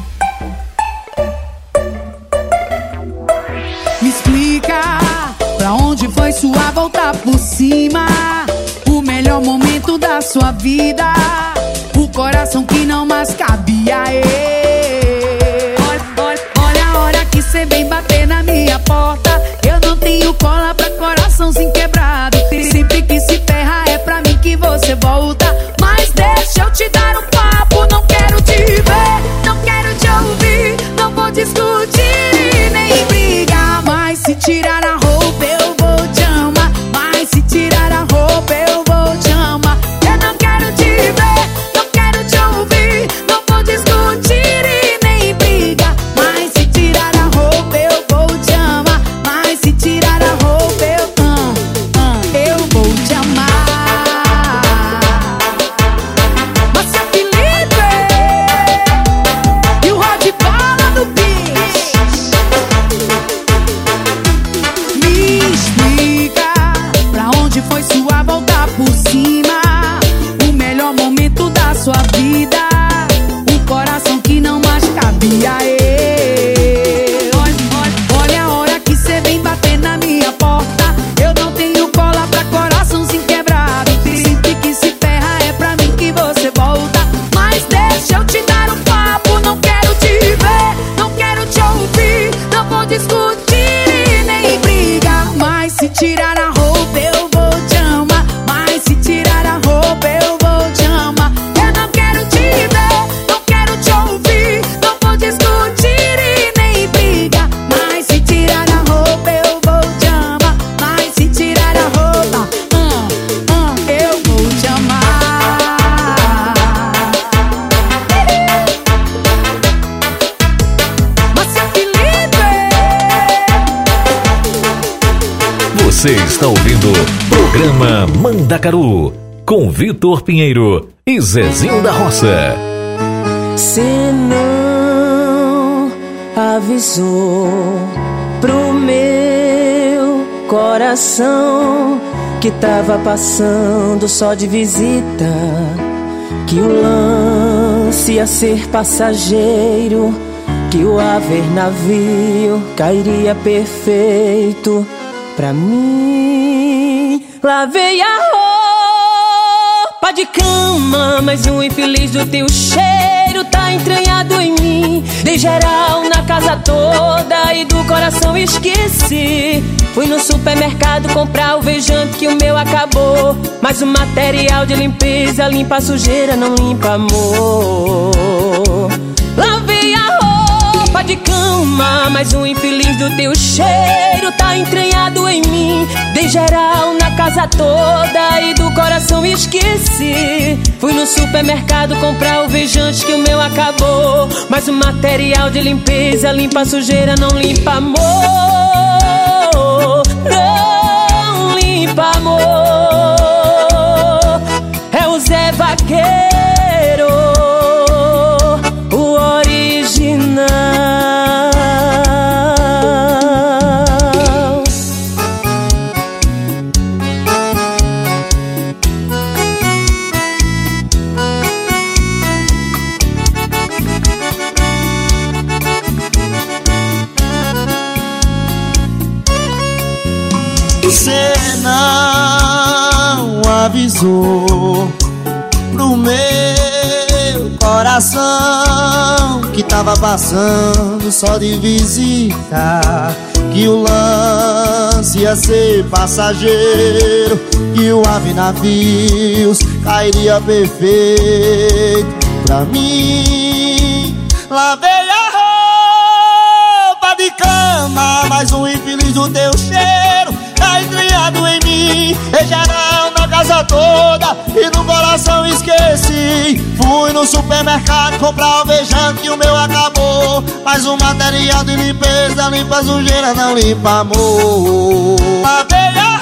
S27: Me explica pra onde foi sua volta por cima. O melhor momento da sua vida. O coração que não mais cabia. ê.
S1: Está ouvindo Programa Mandacaru com Vitor Pinheiro e Zezinho da Roça.
S28: Se não avisou pro meu coração que tava passando só de visita, que o lance ia ser passageiro, que o haver navio cairia perfeito pra mim. Lavei a roupa de cama, mas um infeliz do teu cheiro tá entranhado em mim. Dei geral na casa toda e do coração esqueci. Fui no supermercado comprar o vejante que o meu acabou. Mas o material de limpeza limpa a sujeira, não limpa amor. Roupa de cama, mas o infeliz do teu cheiro tá entranhado em mim. Dei geral na casa toda e do coração esqueci. Fui no supermercado comprar o vejante que o meu acabou. Mas o material de limpeza limpa sujeira, não limpa amor. Não limpa amor. É o Zé Vaqueiro,
S6: pro meu coração que tava passando só de visita. Que o lance ia ser passageiro, que o ave navios cairia perfeito pra mim. Lavei a roupa de cama, mais um infeliz do teu cheiro tá entranhado em mim. Em geral casa toda e no coração esqueci. Fui no supermercado comprar o vejante e o meu acabou. Mas o material de limpeza limpa sujeira, não limpa amor. Lavei a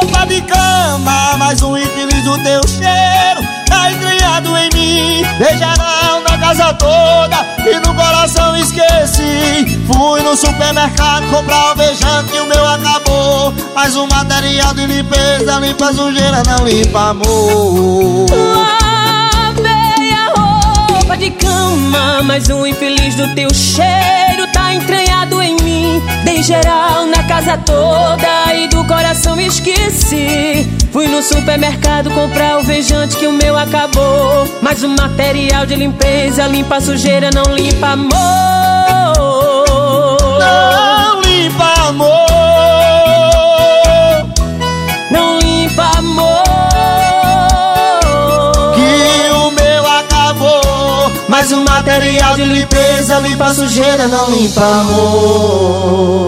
S6: roupa de cama, mais um infeliz do teu cheiro tá entranhado em mim. Na casa toda e no coração esqueci. Fui no supermercado comprar o vejante e o meu acabou. Mas o material de limpeza limpa sujeira, não limpa amor.
S28: Roupa de cama, mas um infeliz do teu cheiro tá entranhado em mim. Dei geral na casa toda e do coração esqueci. Fui no supermercado comprar o vejante que o meu acabou. Mas o material de limpeza limpa sujeira, não limpa amor.
S6: Não limpa amor.
S28: Material de limpeza limpa sujeira, não limpa amor.